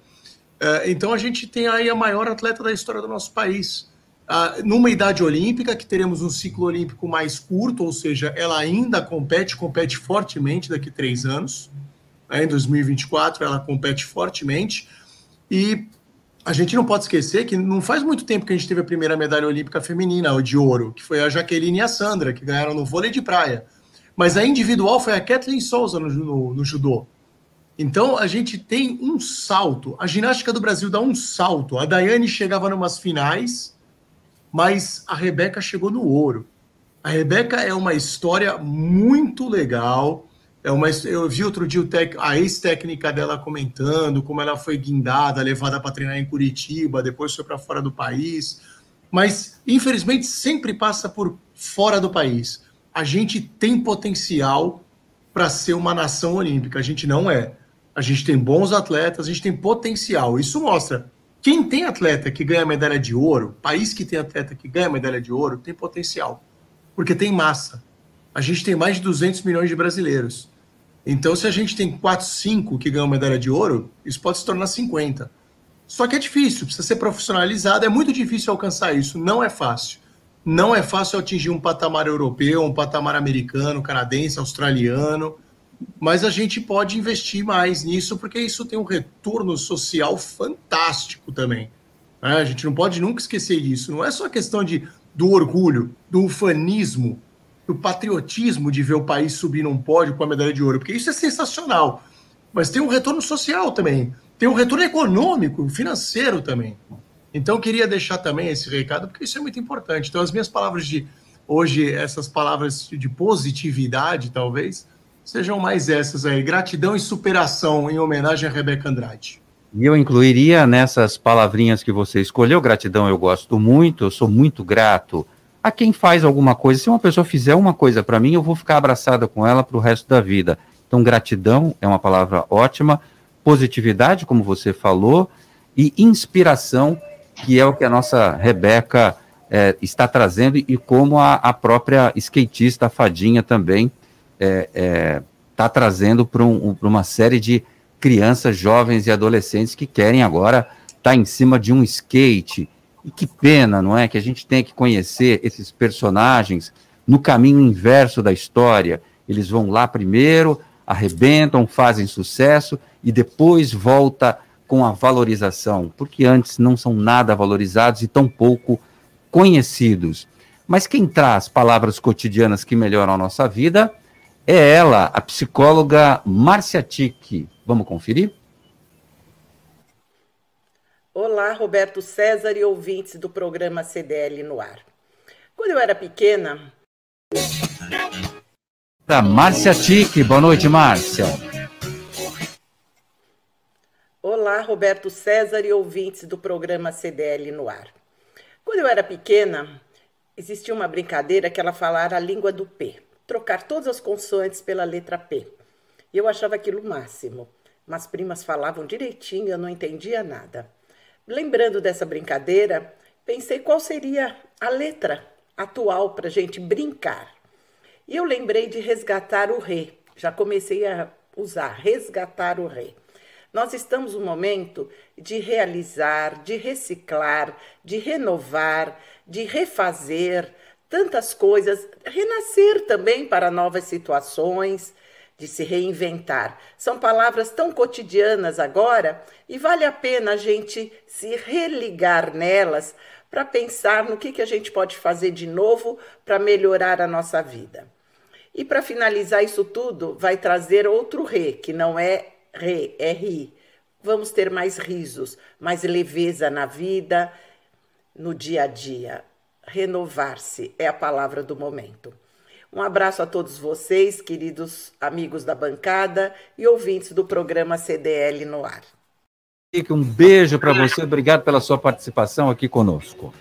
É, então a gente tem aí a maior atleta da história do nosso país. Ah, numa idade olímpica, que teremos um ciclo olímpico mais curto, ou seja, ela ainda compete, compete fortemente daqui a três anos. Né, em 2024 ela compete fortemente. E a gente não pode esquecer que não faz muito tempo que a gente teve a primeira medalha olímpica feminina, de ouro, que foi a Jaqueline e a Sandra, que ganharam no vôlei de praia. Mas a individual foi a Kathleen Souza no, no, no judô. Então a gente tem um salto. A ginástica do Brasil dá um salto. A Daiane chegava numas finais, mas a Rebeca chegou no ouro. A Rebeca é uma história muito legal. É uma, eu vi outro dia tec, a ex-técnica dela comentando como ela foi guindada, levada para treinar em Curitiba, depois foi para fora do país. mas infelizmente sempre passa por fora do país. A gente tem potencial para ser uma nação olímpica, a gente não é. A gente tem bons atletas, a gente tem potencial. Isso mostra quem tem atleta que ganha medalha de ouro, país que tem atleta que ganha medalha de ouro, tem potencial, porque tem massa. A gente tem mais de 200 milhões de brasileiros. Então, se a gente tem 4, 5 que ganham medalha de ouro, isso pode se tornar 50. Só que é difícil, precisa ser profissionalizado, é muito difícil alcançar isso, não é fácil. Não é fácil atingir um patamar europeu, um patamar americano, canadense, australiano, mas a gente pode investir mais nisso porque isso tem um retorno social fantástico também. Né? A gente não pode nunca esquecer disso. Não é só questão de, do orgulho, do ufanismo, do patriotismo de ver o país subir num pódio com a medalha de ouro, porque isso é sensacional. Mas tem um retorno social também, tem um retorno econômico, financeiro também. Então, queria deixar também esse recado, porque isso é muito importante. Então, as minhas palavras de hoje, essas palavras de positividade, talvez, sejam mais essas aí. Gratidão e superação, em homenagem a Rebeca Andrade. E eu incluiria nessas palavrinhas que você escolheu, gratidão eu gosto muito, eu sou muito grato a quem faz alguma coisa. Se uma pessoa fizer uma coisa para mim, eu vou ficar abraçada com ela para o resto da vida. Então, gratidão é uma palavra ótima, positividade, como você falou, e inspiração, que é o que a nossa Rebeca é, está trazendo, e como a, a própria skatista, a Fadinha, também está é, é, trazendo para um, uma série de crianças, jovens e adolescentes que querem agora estar tá em cima de um skate e que pena, não é? Que a gente tem que conhecer esses personagens no caminho inverso da história. Eles vão lá primeiro, arrebentam, fazem sucesso e depois volta com a valorização, porque antes não são nada valorizados e tão pouco conhecidos. Mas quem traz palavras cotidianas que melhoram a nossa vida é ela, a psicóloga Márcia Tic. Vamos conferir? Olá, Roberto César e ouvintes do programa CDL no ar. Quando eu era pequena. Da Márcia Tique. Boa noite, Márcia. Olá, Roberto César e ouvintes do programa CDL no ar. Quando eu era pequena, existia uma brincadeira que ela falara a língua do P, trocar todas as consoantes pela letra P. E eu achava aquilo o máximo. Mas primas falavam direitinho, eu não entendia nada. Lembrando dessa brincadeira, pensei qual seria a letra atual para gente brincar. E eu lembrei de resgatar o rei. Já comecei a usar resgatar o rei. Nós estamos no momento de realizar, de reciclar, de renovar, de refazer tantas coisas, renascer também para novas situações de se reinventar. São palavras tão cotidianas agora e vale a pena a gente se religar nelas para pensar no que, que a gente pode fazer de novo para melhorar a nossa vida. E para finalizar isso tudo, vai trazer outro re, que não é re, é. Vamos ter mais risos, mais leveza na vida, no dia a dia. Renovar-se é a palavra do momento. Um abraço a todos vocês, queridos amigos da bancada e ouvintes do programa CDL no ar. Um beijo para você, obrigado pela sua participação aqui conosco.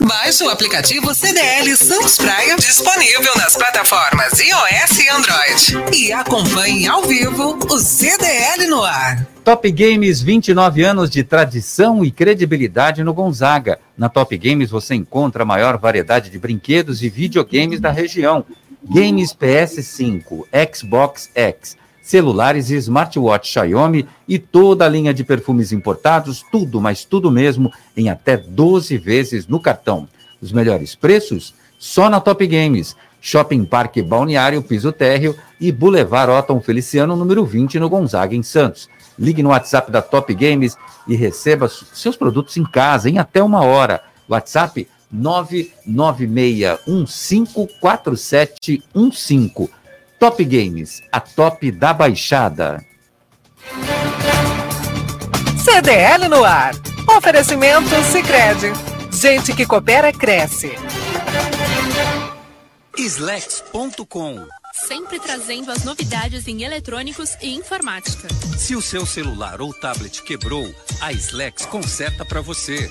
Baixe o aplicativo CDL Santos Praia, disponível nas plataformas iOS e Android. E acompanhe ao vivo o CDL no ar. Top Games, 29 anos de tradição e credibilidade no Gonzaga. Na Top Games você encontra a maior variedade de brinquedos e videogames da região. Games PS5, Xbox X, celulares e smartwatch Xiaomi e toda a linha de perfumes importados, tudo, mas tudo mesmo, em até 12 vezes no cartão. Os melhores preços? Só na Top Games. Shopping Parque Balneário Piso Térreo e Boulevard Otton Feliciano, número 20, no Gonzaga, em Santos. Ligue no WhatsApp da Top Games e receba seus produtos em casa em até uma hora. WhatsApp 996154715. Top Games, a top da baixada. CDL no ar. Oferecimento Sicredi. Gente que coopera cresce. Slex.com Sempre trazendo as novidades em eletrônicos e informática. Se o seu celular ou tablet quebrou, a Slex conserta para você.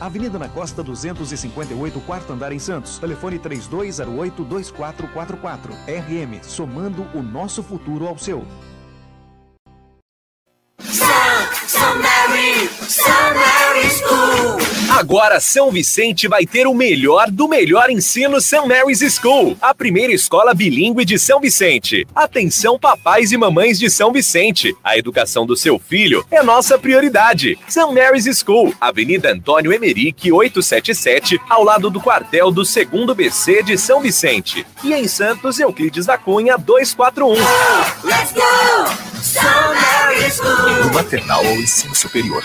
Avenida na Costa 258, quarto andar em Santos. Telefone 3208-2444. RM, somando o nosso futuro ao seu. São Mary, São Mary School. Agora São Vicente vai ter o melhor do melhor ensino São Mary's School, a primeira escola bilíngue de São Vicente. Atenção papais e mamães de São Vicente, a educação do seu filho é nossa prioridade. São Mary's School, Avenida Antônio Emerick 877, ao lado do quartel do 2 BC de São Vicente. E em Santos, Euclides da Cunha 241. Let's go! São Mary's School. Do maternal ao ensino superior.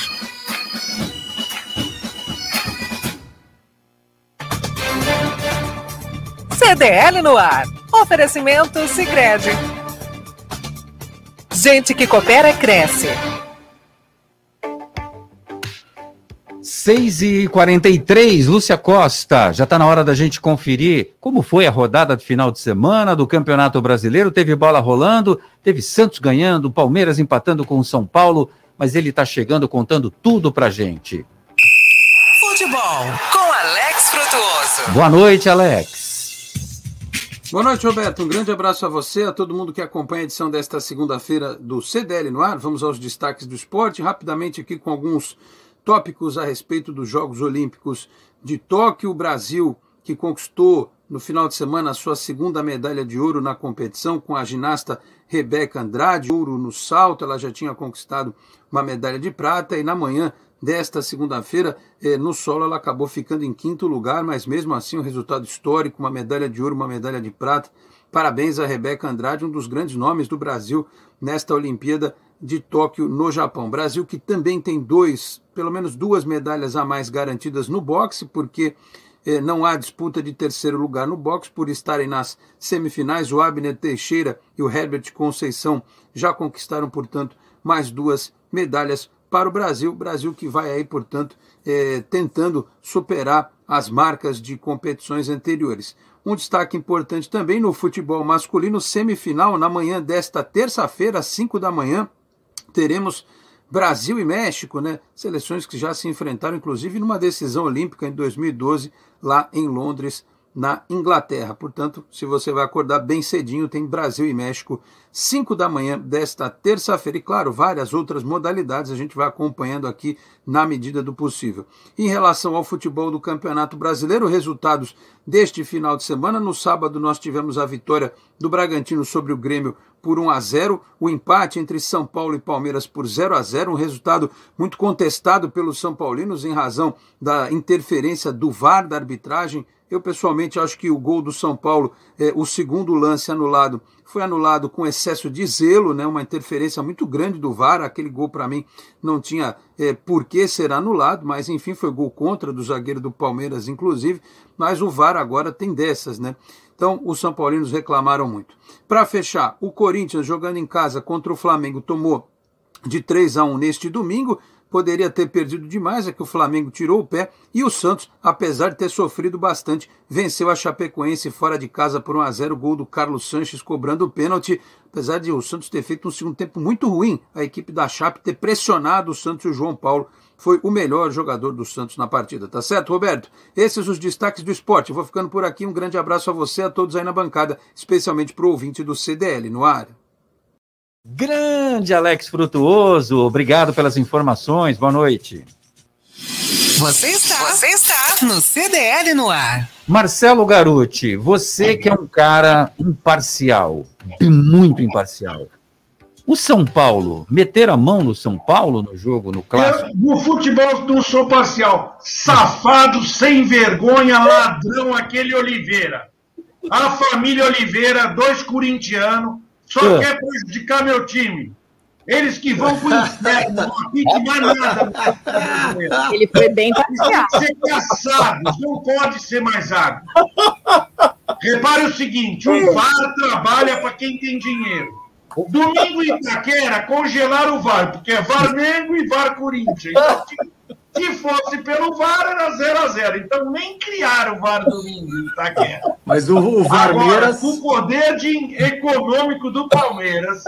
CDL no ar. Oferecimento Sicredi. Gente que coopera cresce. 6 e 43 Lúcia Costa, já está na hora da gente conferir como foi a rodada de final de semana do Campeonato Brasileiro. Teve bola rolando, teve Santos ganhando, Palmeiras empatando com o São Paulo, mas ele está chegando contando tudo pra gente. Futebol com Alex Frutuoso. Boa noite, Alex. Boa noite, Roberto. Um grande abraço a você, a todo mundo que acompanha a edição desta segunda-feira do CDL no ar. Vamos aos destaques do esporte, rapidamente aqui com alguns tópicos a respeito dos Jogos Olímpicos de Tóquio. O Brasil, que conquistou no final de semana a sua segunda medalha de ouro na competição com a ginasta Rebeca Andrade, ouro no salto, ela já tinha conquistado uma medalha de prata e na manhã desta segunda-feira, eh, no solo, ela acabou ficando em quinto lugar, mas mesmo assim um resultado histórico, uma medalha de ouro, uma medalha de prata. Parabéns a Rebeca Andrade, um dos grandes nomes do Brasil nesta Olimpíada de Tóquio, no Japão. Brasil que também tem dois, pelo menos duas medalhas a mais garantidas no boxe, porque eh, não há disputa de terceiro lugar no boxe, por estarem nas semifinais. O Abner Teixeira e o Herbert Conceição já conquistaram, portanto, mais duas medalhas para o Brasil. Brasil que vai aí, portanto, eh, tentando superar as marcas de competições anteriores. Um destaque importante também no futebol masculino, semifinal, na manhã desta terça-feira, às 5 da manhã, teremos Brasil e México, né? Seleções que já se enfrentaram, inclusive, numa decisão olímpica em 2012, lá em Londres, na Inglaterra. Portanto, se você vai acordar bem cedinho, tem Brasil e México, 5 da manhã desta terça-feira. E claro, várias outras modalidades a gente vai acompanhando aqui na medida do possível. Em relação ao futebol do Campeonato Brasileiro, resultados deste final de semana. No sábado nós tivemos a vitória do Bragantino sobre o Grêmio por 1 a 0, o empate entre São Paulo e Palmeiras por 0 a 0, um resultado muito contestado pelos são paulinos em razão da interferência do VAR da arbitragem eu pessoalmente acho que o gol do São Paulo, é, o segundo lance anulado, foi anulado com excesso de zelo, né, uma interferência muito grande do VAR. Aquele gol para mim não tinha é, por que ser anulado, mas enfim, foi gol contra do zagueiro do Palmeiras, inclusive. Mas o VAR agora tem dessas, né? Então os São Paulinos reclamaram muito. Para fechar, o Corinthians jogando em casa contra o Flamengo tomou de 3 a 1 neste domingo poderia ter perdido demais, é que o Flamengo tirou o pé e o Santos, apesar de ter sofrido bastante, venceu a Chapecoense fora de casa por 1 a 0 gol do Carlos Sanches cobrando o pênalti, apesar de o Santos ter feito um segundo tempo muito ruim, a equipe da Chape ter pressionado o Santos e o João Paulo foi o melhor jogador do Santos na partida, tá certo, Roberto? Esses os destaques do esporte. vou ficando por aqui. Um grande abraço a você, a todos aí na bancada, especialmente para o ouvinte do CDL no ar. Grande Alex Frutuoso, obrigado pelas informações, boa noite. Você está, você está no CDL no ar. Marcelo Garuti, você que é um cara imparcial, muito imparcial. O São Paulo, meter a mão no São Paulo no jogo, no clássico? Eu, no futebol não sou parcial. Safado, sem vergonha, ladrão, aquele Oliveira. A família Oliveira, dois corintianos, só Ah. quer prejudicar meu time. Eles que vão pro inferno, não apite mais nada. Ele foi bem parcial. Tem que ser caçados, não pode ser mais água. Repare o seguinte: o VAR trabalha para quem tem dinheiro. Domingo em Itaquera, congelaram o VAR, porque é VAR Mengo e VAR Corinthians. Então, se- se fosse pelo VAR, era 0 a 0 Então, nem criaram o VAR domingo em Itaquera. Mas o, o Agora, Varmeiras. com o poder de, econômico do Palmeiras,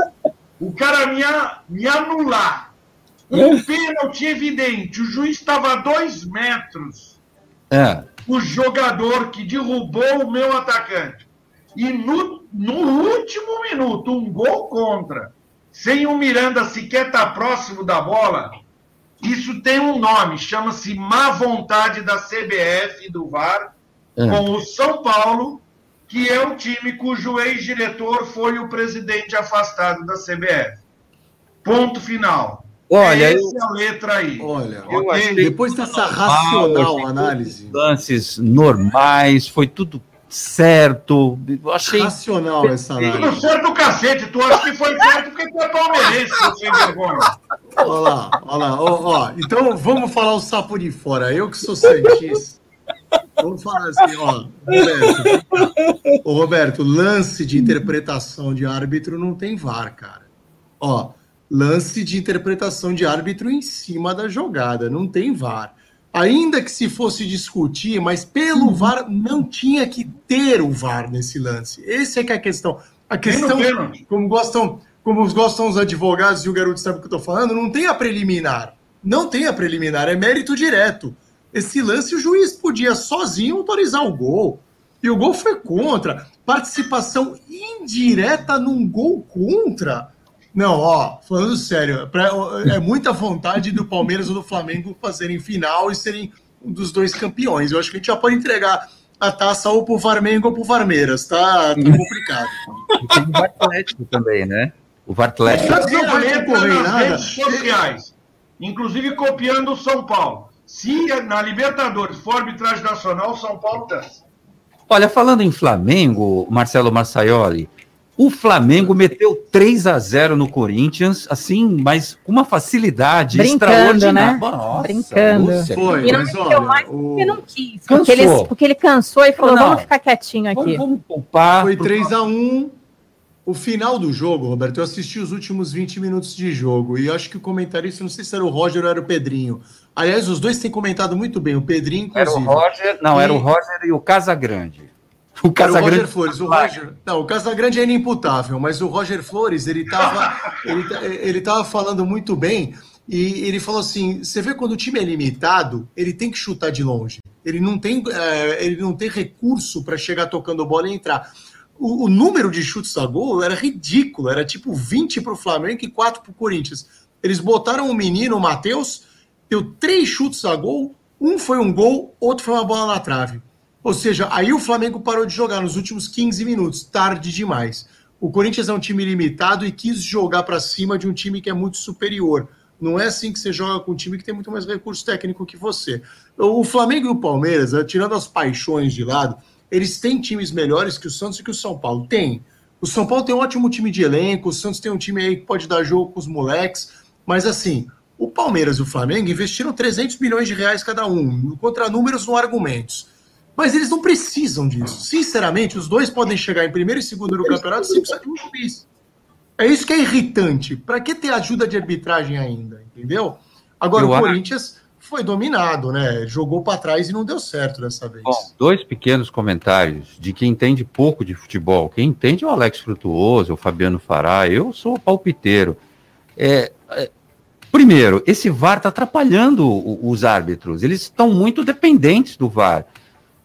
o cara me, a- me anular. Um pênalti evidente. O juiz estava a dois metros É. o jogador que derrubou o meu atacante. E no, no último minuto, um gol contra, sem o Miranda sequer estar próximo da bola, isso tem um nome, chama-se má vontade da CBF e do VAR É. com o São Paulo, que é o time cujo ex-diretor foi o presidente afastado da CBF. Ponto final. Olha, é eu- essa a letra aí. Olha, Eu achei depois dessa normal, racional análise. Lances normais, foi tudo certo. Eu achei. Racional essa Tudo análise. certo do cacete. Tu acha que foi certo porque tu é palmeirense, sem vergonha. Olha lá, olha lá. Ó, ó, então vamos falar o sapo de fora. Eu que sou Santista. Vamos falar assim, ó. Roberto, Ô, Roberto, lance de interpretação de árbitro não tem VAR, cara. Ó, lance de interpretação de árbitro em cima da jogada, não tem VAR. Ainda que se fosse discutir, mas pelo VAR não tinha que ter o VAR nesse lance. Essa é que é a questão. A questão, como gostam, como gostam os advogados e o garoto sabe o que eu tô falando, não tem a preliminar. Não tem a preliminar, é mérito direto. Esse lance o juiz podia sozinho autorizar o gol. E o gol foi contra. Participação indireta num gol contra. Não, ó, falando sério, pra- é muita vontade do Palmeiras ou do Flamengo fazerem final e serem um dos dois campeões. Eu acho que a gente já pode entregar a taça ou pro Flamengo ou pro Varmeiras, tá, tá complicado. E tem o Atlético também, né? O Atlético. Concorrer em nas redes sociais, inclusive copiando o São Paulo. Se na Libertadores for arbitragem nacional, o São Paulo dança. Olha, falando em Flamengo, Marcelo Marsaioli, o Flamengo meteu 3 a 0 no Corinthians, assim, mas com uma facilidade Brincando, extraordinária. né? Nossa, Brincando. Lúcia, Foi, E não mas olha, mais o- porque não quis. Cansou. Porque ele, porque ele cansou e falou: Não. vamos ficar quietinho aqui. Vamos, vamos poupar. Foi pro- 3 a 1 O final do jogo, Roberto, eu assisti os últimos 20 minutos de jogo e acho que o comentarista, não sei se era o Roger ou era o Pedrinho. Aliás, os dois têm comentado muito bem, o Pedrinho, Era o inclusive. Roger, não, era o Roger e o Casagrande. O Era o Casagrande. Roger Flores, o Roger. Não, o Casagrande é inimputável, mas o Roger Flores, ele estava ele, ele tava falando muito bem e ele falou assim: você vê quando o time é limitado, ele tem que chutar de longe. Ele não tem, eh, ele não tem recurso para chegar tocando bola e entrar. O, o número de chutes a gol era ridículo, era tipo 20 para o Flamengo e 4 para o Corinthians. Eles botaram o menino, o Matheus, deu três chutes a gol, um foi um gol, outro foi uma bola na trave. Ou seja, aí o Flamengo parou de jogar nos últimos 15 minutos, tarde demais. O Corinthians é um time limitado e quis jogar para cima de um time que é muito superior. Não é assim que você joga com um time que tem muito mais recurso técnico que você. O Flamengo e o Palmeiras, eh, tirando as paixões de lado, eles têm times melhores que o Santos e que o São Paulo. Tem. O São Paulo tem um ótimo time de elenco, o Santos tem um time aí que pode dar jogo com os moleques, mas assim, o Palmeiras e o Flamengo investiram 300 milhões de reais cada um, contra números não argumentos. Mas eles não precisam disso. Sinceramente, os dois podem chegar em primeiro e segundo no campeonato sem precisar de um juiz. É isso que é irritante. Para que ter ajuda de arbitragem ainda? Entendeu? Agora, Eu o acho- Corinthians foi dominado, né? Jogou para trás e não deu certo dessa vez. Bom, dois pequenos comentários de quem entende pouco de futebol. Quem entende é o Alex Frutuoso, o Fabiano Fará. Eu sou palpiteiro. É, é, primeiro, esse VAR está atrapalhando o- os árbitros. Eles estão muito dependentes do VAR,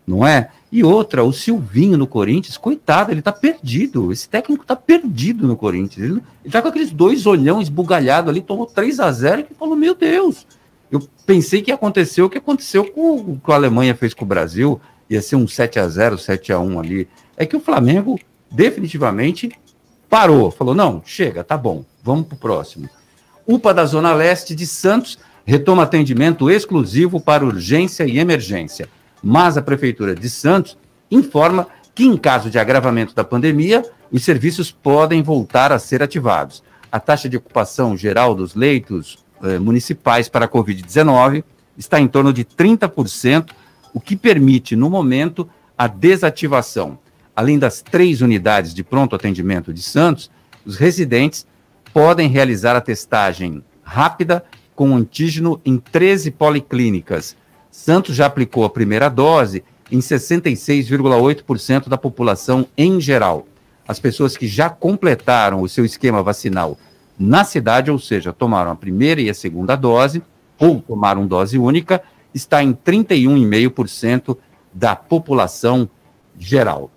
não é? E outra, o Silvinho no Corinthians, coitado, ele está perdido. Esse técnico está perdido no Corinthians. Ele, está com aqueles dois olhão esbugalhados ali, tomou 3 a 0 e falou: Meu Deus, Eu pensei que ia acontecer o que aconteceu com o que a Alemanha fez com o Brasil, ia ser um 7 a 0 7 a 1 ali. É que o Flamengo definitivamente parou, falou: não, chega, tá bom, vamos para o próximo. UPA da Zona Leste de Santos retoma atendimento exclusivo para urgência e emergência, mas a Prefeitura de Santos informa que, em caso de agravamento da pandemia, os serviços podem voltar a ser ativados. A taxa de ocupação geral dos leitos eh, municipais para a Covid-19 está em torno de 30%, o que permite, no momento, a desativação. Além das três unidades de pronto atendimento de Santos, os residentes podem realizar a testagem rápida com antígeno em 13 policlínicas. Santos já aplicou a primeira dose em 66,8% da população em geral. As pessoas que já completaram o seu esquema vacinal na cidade, ou seja, tomaram a primeira e a segunda dose, ou tomaram dose única, está em 31,5% da população geral.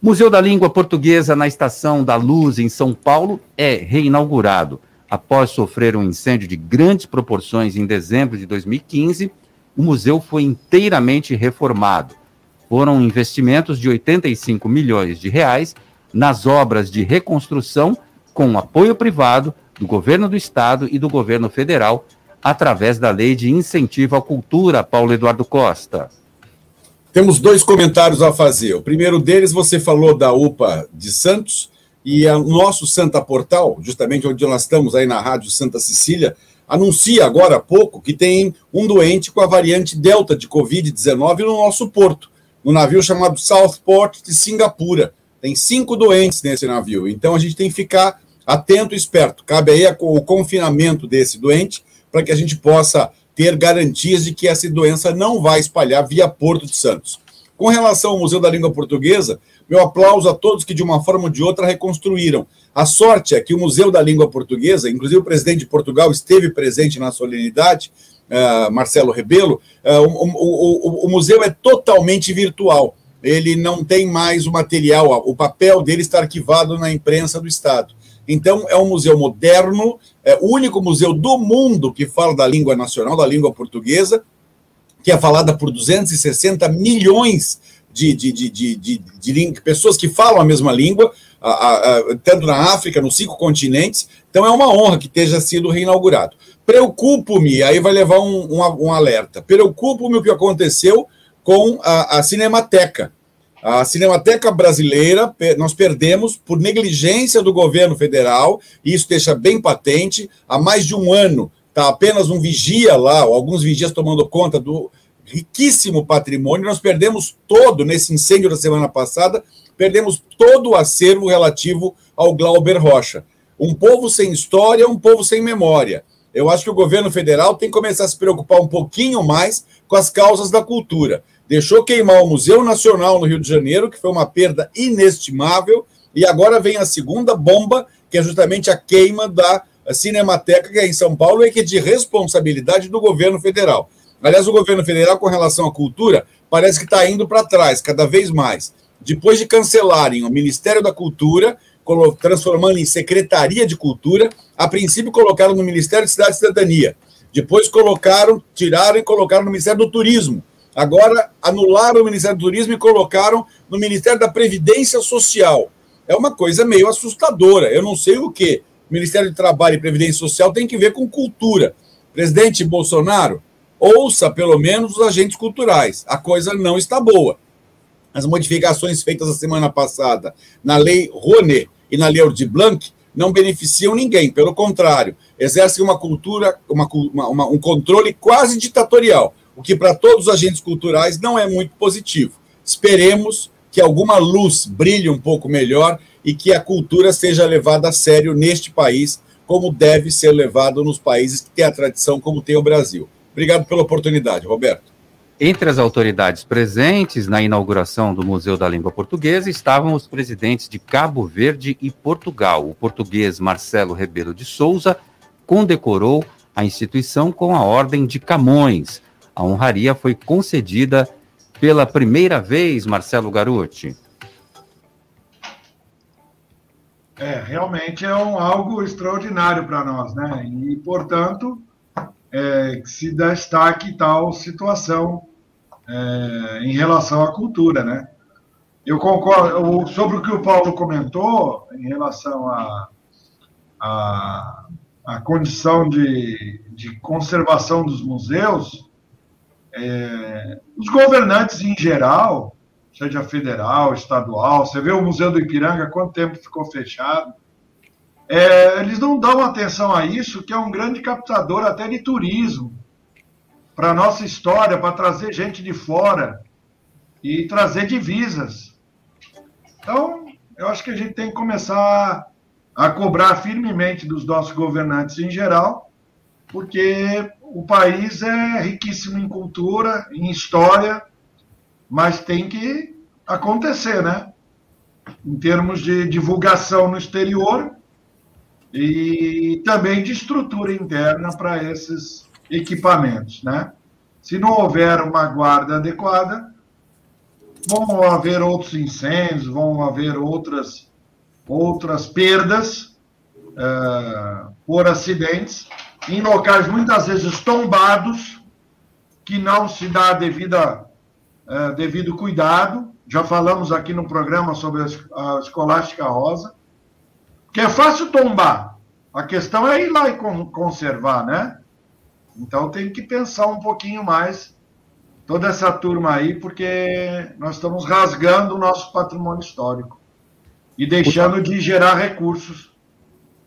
Museu da Língua Portuguesa na Estação da Luz, em São Paulo, é reinaugurado. Após sofrer um incêndio de grandes proporções em dezembro de 2015, o museu foi inteiramente reformado. Foram investimentos de 85 milhões de reais nas obras de reconstrução com apoio privado do governo do estado e do governo federal através da Lei de Incentivo à Cultura, Paulo Eduardo Costa. Temos dois comentários a fazer. O primeiro deles, você falou da UPA de Santos e o nosso Santa Portal, justamente onde nós estamos aí na Rádio Santa Cecília, anuncia agora há pouco que tem um doente com a variante Delta de Covid-19 no nosso porto, no navio chamado Southport de Singapura. Tem cinco doentes nesse navio, então a gente tem que ficar atento e esperto. Cabe aí o confinamento desse doente para que a gente possa ter garantias de que essa doença não vai espalhar via Porto de Santos. Com relação ao Museu da Língua Portuguesa, meu aplauso a todos que, de uma forma ou de outra, reconstruíram. A sorte é que o Museu da Língua Portuguesa, inclusive o presidente de Portugal esteve presente na solenidade, uh, Marcelo Rebelo, uh, o, o, o, o museu é totalmente virtual ele não tem mais o material, o papel dele está arquivado na imprensa do Estado. Então, é um museu moderno, é o único museu do mundo que fala da língua nacional, da língua portuguesa, que é falada por 260 milhões de, de, de, de, de, de pessoas que falam a mesma língua, a, a, tanto na África, nos cinco continentes. Então, é uma honra que esteja sido reinaugurado. Preocupo-me, aí vai levar um, um, um alerta, preocupo-me o que aconteceu com a, Cinemateca. A Cinemateca Brasileira, nós perdemos por negligência do governo federal, e isso deixa bem patente. Há mais de um ano está apenas um vigia lá, alguns vigias tomando conta do riquíssimo patrimônio. Nós perdemos todo, nesse incêndio da semana passada, perdemos todo o acervo relativo ao Glauber Rocha. Um povo sem história, um povo sem memória. Eu acho que o governo federal tem que começar a se preocupar um pouquinho mais com as causas da cultura deixou queimar o Museu Nacional no Rio de Janeiro, que foi uma perda inestimável, e agora vem a segunda bomba, que é justamente a queima da Cinemateca, que é em São Paulo, e que é de responsabilidade do governo federal. Aliás, o governo federal, com relação à cultura, parece que está indo para trás, cada vez mais. Depois de cancelarem o Ministério da Cultura, transformando em Secretaria de Cultura, a princípio colocaram no Ministério de Cidade e Cidadania. Depois colocaram, tiraram e colocaram no Ministério do Turismo. Agora anularam o Ministério do Turismo e colocaram no Ministério da Previdência Social. É uma coisa meio assustadora. Eu não sei o que. Ministério do Trabalho e Previdência Social tem que ver com cultura. Presidente Bolsonaro, ouça pelo menos os agentes culturais. A coisa não está boa. As modificações feitas a semana passada na Lei Rouanet e na Lei Aldir Blanc não beneficiam ninguém, pelo contrário, exercem uma cultura, uma, uma, um controle quase ditatorial o que para todos os agentes culturais não é muito positivo. Esperemos que alguma luz brilhe um pouco melhor e que a cultura seja levada a sério neste país, como deve ser levado nos países que têm a tradição, como tem o Brasil. Obrigado pela oportunidade, Roberto. Entre as autoridades presentes na inauguração do Museu da Língua Portuguesa estavam os presidentes de Cabo Verde e Portugal. O português Marcelo Rebelo de Souza condecorou a instituição com a Ordem de Camões, a honraria foi concedida pela primeira vez, Marcelo Garuti. É, realmente é um, algo extraordinário para nós, né? E, portanto, é, que se destaque tal situação é, em relação à cultura, né? Eu concordo sobre o que o Paulo comentou em relação à a, a, a, condição de, de conservação dos museus. É, os governantes em geral, seja federal, estadual, você vê o Museu do Ipiranga, quanto tempo ficou fechado. É, eles não dão atenção a isso, que é um grande captador até de turismo para a nossa história, para trazer gente de fora e trazer divisas. Então, eu acho que a gente tem que começar a cobrar firmemente dos nossos governantes em geral, porque o país é riquíssimo em cultura, em história, mas tem que acontecer, né? Em termos de divulgação no exterior e também de estrutura interna para esses equipamentos, né? Se não houver uma guarda adequada, vão haver outros incêndios, vão haver outras outras perdas uh, por acidentes em locais muitas vezes tombados que não se dá devida, uh, devido cuidado. Já falamos aqui no programa sobre a escolástica rosa, que é fácil tombar. A questão é ir lá e conservar, né? Então tem que pensar um pouquinho mais toda essa turma aí, porque nós estamos rasgando o nosso patrimônio histórico e deixando de gerar recursos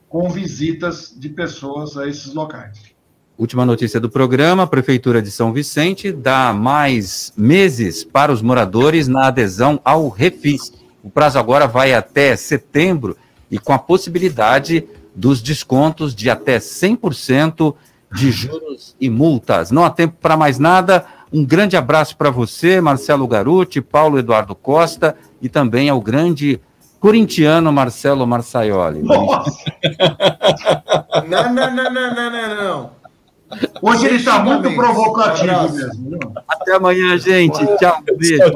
com visitas de pessoas a esses locais. Última notícia do programa: a Prefeitura de São Vicente dá mais meses para os moradores na adesão ao Refis. O prazo agora vai até setembro e com a possibilidade dos descontos de até 100% de juros e multas. Não há tempo para mais nada. Um grande abraço para você, Marcelo Garuti, Paulo Eduardo Costa e também ao grande corintiano Marcelo Marçaioli. Nossa! não, não, não, não, não, não, não. Hoje ele está muito provocativo mesmo. Até amanhã, gente. Tchau. Beijo.